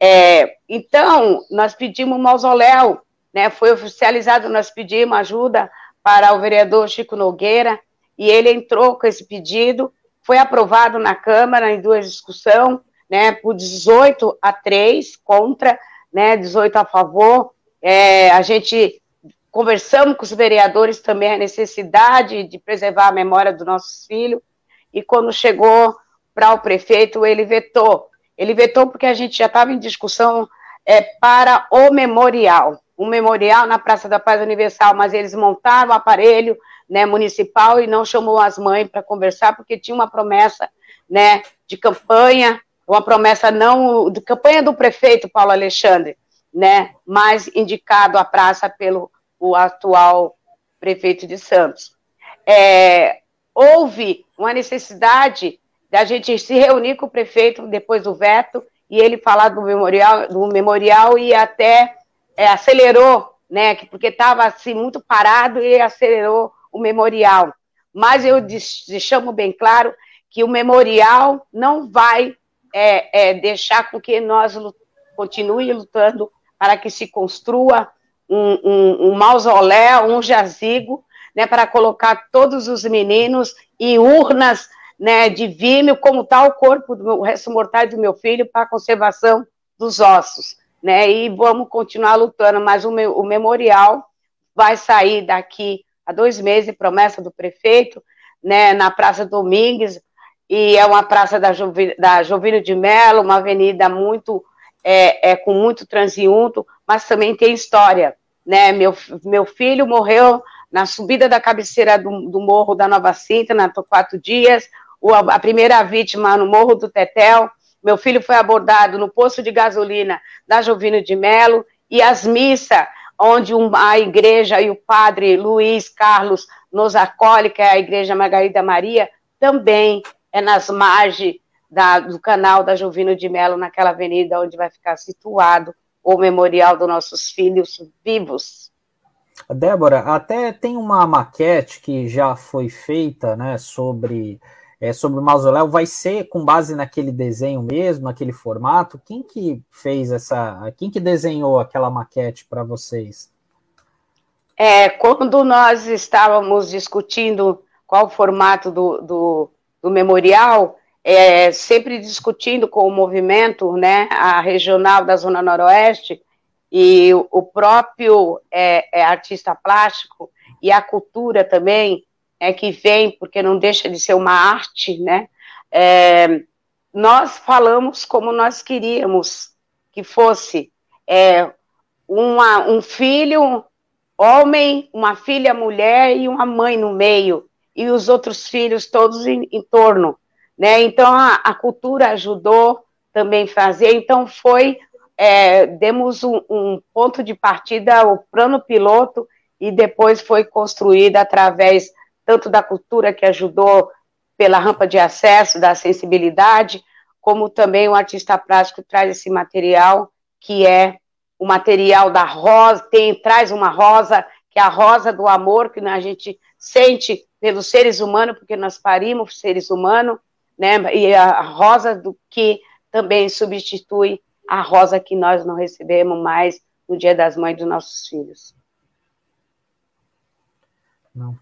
É, então, nós pedimos um mausoléu, né, foi oficializado, nós pedimos ajuda para o vereador Chico Nogueira, e ele entrou com esse pedido, foi aprovado na Câmara em duas discussões, né, por 18 a 3 contra, né, 18 a favor. É, a gente conversamos com os vereadores também a necessidade de preservar a memória dos nossos filhos, e quando chegou para o prefeito, ele vetou. Ele vetou porque a gente já estava em discussão é, para o memorial. Um memorial na Praça da Paz Universal, mas eles montaram o aparelho né, municipal e não chamou as mães para conversar, porque tinha uma promessa né, de campanha, uma promessa não de campanha do prefeito Paulo Alexandre, né, mas indicado a praça pelo o atual prefeito de Santos. É, houve uma necessidade da gente se reunir com o prefeito depois do veto e ele falar do memorial, do memorial e até é, acelerou, né, porque estava assim muito parado e acelerou o memorial. Mas eu deixamos bem claro que o memorial não vai é, é, deixar com que nós continue lutando para que se construa um, um, um mausoléu, um jazigo, né, para colocar todos os meninos em urnas né, de vímio, como está o corpo do meu, o resto mortal do meu filho para a conservação dos ossos, né, e vamos continuar lutando, mas o, meu, o memorial vai sair daqui a dois meses, promessa do prefeito, né, na Praça Domingues, e é uma praça da, da Jovino de Mello, uma avenida muito, é, é, com muito transiunto, mas também tem história, né, meu, meu filho morreu na subida da cabeceira do, do Morro da Nova Cinta, na quatro dias, o, a primeira vítima no Morro do Tetel, meu filho foi abordado no posto de gasolina da Jovino de Melo, e as missas onde a igreja e o padre Luiz Carlos nos acolhe, que é a igreja Margarida Maria, também é nas margens da, do canal da Jovino de Melo, naquela avenida onde vai ficar situado o memorial dos nossos filhos vivos. Débora, até tem uma maquete que já foi feita, né, sobre é, sobre o mausoléu. Vai ser com base naquele desenho mesmo, naquele formato? Quem que fez essa? Quem que desenhou aquela maquete para vocês? É, quando nós estávamos discutindo qual o formato do, do, do memorial, é, sempre discutindo com o movimento, né, a regional da Zona Noroeste, e o próprio é, é, artista plástico e a cultura também é que vem, porque não deixa de ser uma arte, né? É, nós falamos como nós queríamos que fosse é, uma, um filho homem, uma filha mulher e uma mãe no meio, e os outros filhos todos em, em torno. Né? Então, a, a, cultura ajudou também fazer, então foi, é, demos um, um ponto de partida, o plano piloto, e depois foi construída através tanto da cultura que ajudou pela rampa de acesso, da sensibilidade, como também o artista plástico traz esse material, que é o material da rosa, tem, traz uma rosa, que é a rosa do amor, que a gente sente pelos seres humanos, porque nós parimos seres humanos, né, e a rosa do que também substitui a rosa que nós não recebemos mais no Dia das Mães dos nossos filhos. Não,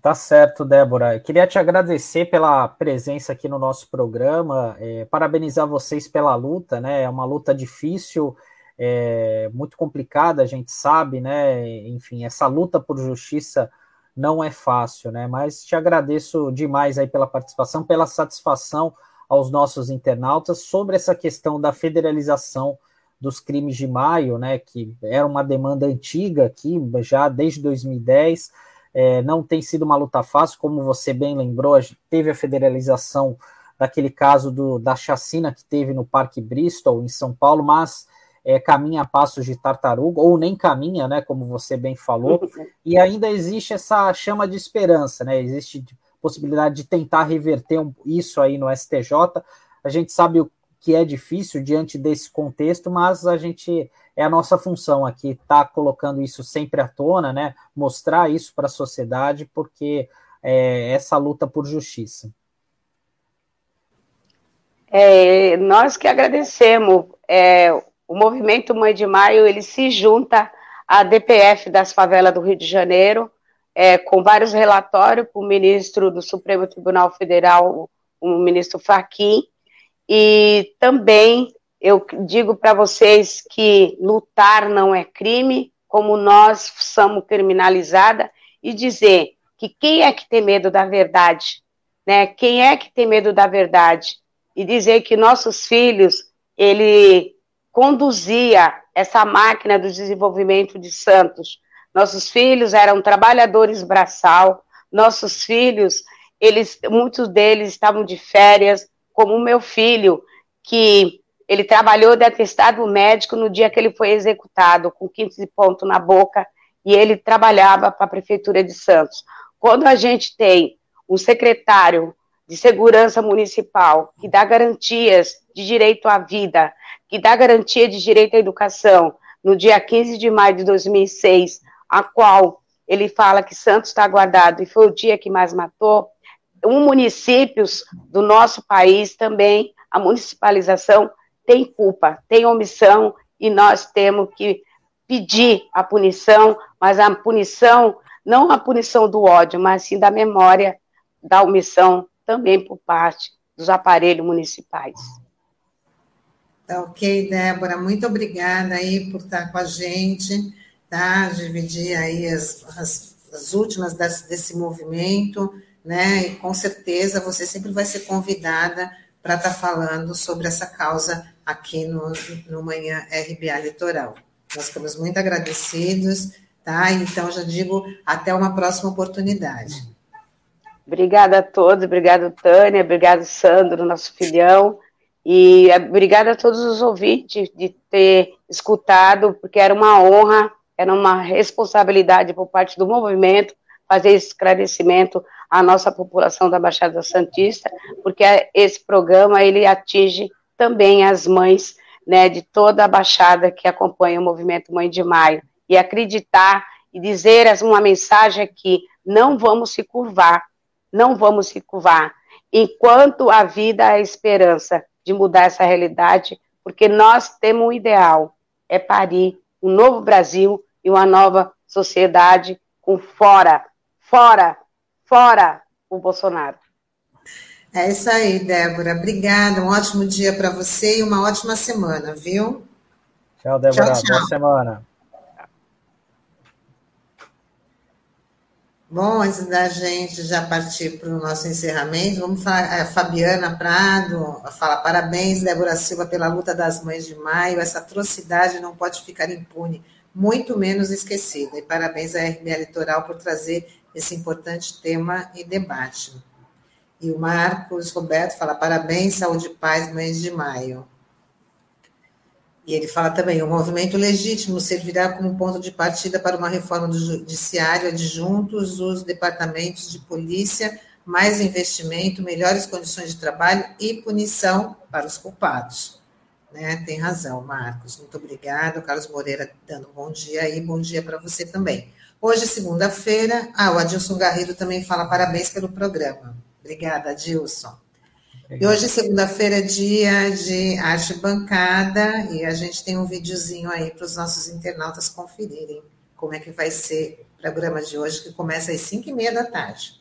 Tá certo, Débora. Eu queria te agradecer pela presença aqui no nosso programa, é, parabenizar vocês pela luta, né? É uma luta difícil, é, muito complicada, a gente sabe, né? Enfim, essa luta por justiça não é fácil, né? Mas te agradeço demais aí pela participação, pela satisfação aos nossos internautas sobre essa questão da federalização dos crimes de maio, né? Que era uma demanda antiga aqui, já desde 2010 é, não tem sido uma luta fácil, como você bem lembrou, teve a federalização daquele caso do, da chacina que teve no Parque Bristol, em São Paulo, mas é, caminha a passos de tartaruga, ou nem caminha, né, como você bem falou, e ainda existe essa chama de esperança, né, existe possibilidade de tentar reverter um, isso aí no STJ, a gente sabe o que é difícil diante desse contexto, mas a gente é a nossa função aqui estar tá colocando isso sempre à tona, né? Mostrar isso para a sociedade, porque é essa luta por justiça. É, nós que agradecemos é, o movimento Mãe de Maio ele se junta à DPF das favelas do Rio de Janeiro, é, com vários relatórios para o ministro do Supremo Tribunal Federal, o ministro Fachin, e também eu digo para vocês que lutar não é crime, como nós somos criminalizada, e dizer que quem é que tem medo da verdade, né? Quem é que tem medo da verdade? E dizer que nossos filhos, ele conduzia essa máquina do desenvolvimento de Santos. Nossos filhos eram trabalhadores braçal, nossos filhos, eles, muitos deles estavam de férias, como o meu filho, que ele trabalhou de atestado médico no dia que ele foi executado, com 15 pontos na boca, e ele trabalhava para a Prefeitura de Santos. Quando a gente tem um secretário de segurança municipal que dá garantias de direito à vida, que dá garantia de direito à educação, no dia 15 de maio de 2006, a qual ele fala que Santos está guardado e foi o dia que mais matou, um municípios do nosso país também, a municipalização tem culpa, tem omissão e nós temos que pedir a punição, mas a punição, não a punição do ódio, mas sim da memória da omissão também por parte dos aparelhos municipais. Tá ok, Débora, muito obrigada aí por estar com a gente, tá? Dividir aí as, as, as últimas desse, movimento, né? E com certeza você sempre vai ser convidada para estar tá falando sobre essa causa aqui no, no Manhã RBA Litoral. Nós ficamos muito agradecidos, tá? Então, já digo, até uma próxima oportunidade. Obrigada a todos, obrigado, Tânia, obrigado, Sandro, nosso filhão, e obrigada a todos os ouvintes de ter escutado, porque era uma honra, era uma responsabilidade por parte do movimento fazer esse esclarecimento à nossa população da Baixada Santista, porque esse programa ele atinge também as mães né, de toda a Baixada que acompanha o movimento Mãe de Maio, e acreditar e dizer uma mensagem aqui, não vamos se curvar, não vamos se curvar, enquanto a vida há esperança de mudar essa realidade, porque nós temos um ideal, é parir um novo Brasil e uma nova sociedade com fora, fora, fora o Bolsonaro. É isso aí, Débora. Obrigada. Um ótimo dia para você e uma ótima semana, viu? Tchau, Débora. Tchau, tchau. Boa semana. Bom, antes da gente já partir para o nosso encerramento, vamos falar, a Fabiana Prado fala parabéns, Débora Silva, pela luta das mães de maio, essa atrocidade não pode ficar impune, muito menos esquecida, e parabéns à RBA Litoral por trazer esse importante tema e debate. E o Marcos Roberto fala: parabéns, saúde e paz, mães de maio. E ele fala também: o movimento legítimo servirá como ponto de partida para uma reforma do judiciário adjuntos os departamentos de polícia, mais investimento, melhores condições de trabalho e punição para os culpados. Né? Tem razão, Marcos. Muito obrigado. Carlos Moreira dando um bom dia aí, bom dia para você também. Hoje, segunda-feira, ah, o Adilson Garrido também fala parabéns pelo programa. Obrigada, Dilson. E hoje, segunda-feira, é dia de arte bancada, e a gente tem um videozinho aí para os nossos internautas conferirem como é que vai ser o programa de hoje, que começa às 5 e meia da tarde.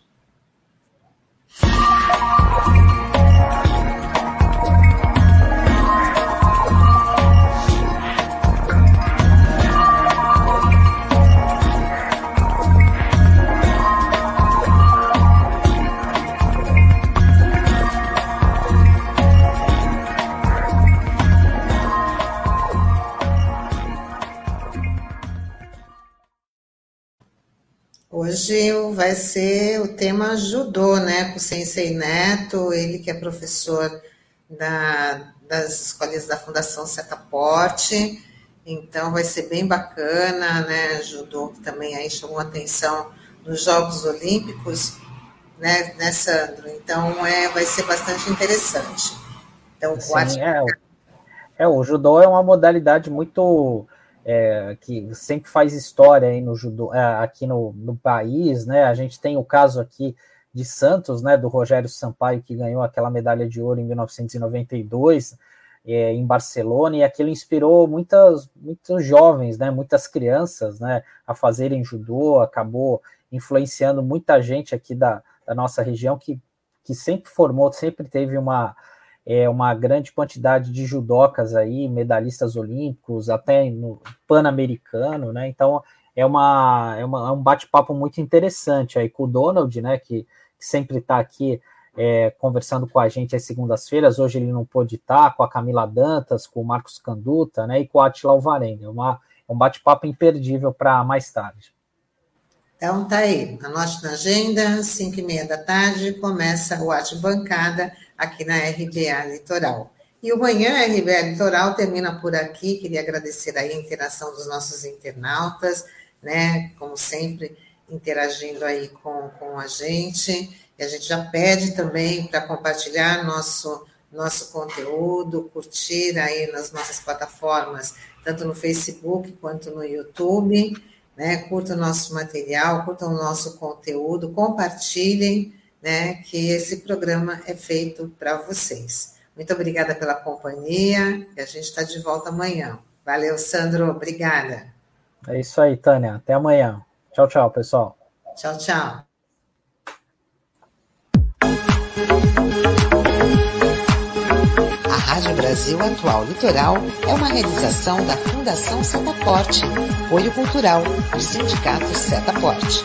Hoje vai ser o tema judô, né, com o Sensei Neto, ele que é professor da, das escolinhas da Fundação Setaporte, então vai ser bem bacana, né, judô que também aí chamou atenção nos Jogos Olímpicos, né, né Sandro? Então é, vai ser bastante interessante. Então, Sim, é, é, o judô é uma modalidade muito é, que sempre faz história aí no judô, é, aqui no, no país, né? A gente tem o caso aqui de Santos, né, do Rogério Sampaio, que ganhou aquela medalha de ouro em 1992. é, em Barcelona, e aquilo inspirou muitas, muitos jovens, né, muitas crianças, né, a fazerem judô, acabou influenciando muita gente aqui da, da nossa região que, que sempre formou, sempre teve uma, é, uma grande quantidade de judocas aí, medalhistas olímpicos, até no pan-americano, né, então é, uma, é, uma, é um bate-papo muito interessante aí com o Donald, né, que, que sempre está aqui é, conversando com a gente às segundas-feiras. Hoje ele não pôde estar com a Camila Dantas, com o Marcos Canduta né, e com o Atila Alvarenga. É, uma, é um bate-papo imperdível para mais tarde. Então tá aí, anote na agenda, 5 e meia da tarde, começa o Arte Bancada aqui na RBA Litoral. E o Manhã RBA Litoral termina por aqui, queria agradecer aí a interação dos nossos internautas, né, como sempre, interagindo aí com, com a gente. E a gente já pede também para compartilhar nosso, nosso conteúdo, curtir aí nas nossas plataformas, tanto no Facebook quanto no YouTube. Né? Curtam o nosso material, curtam o nosso conteúdo, compartilhem, né? Que esse programa é feito para vocês. Muito obrigada pela companhia e a gente está de volta amanhã. Valeu, Sandro. Obrigada. É isso aí, Tânia. Até amanhã. Tchau, tchau, pessoal. Tchau, tchau. A Rádio Brasil Atual Litoral é uma realização da Fundação Setaporte, apoio cultural do Sindicato Setaporte.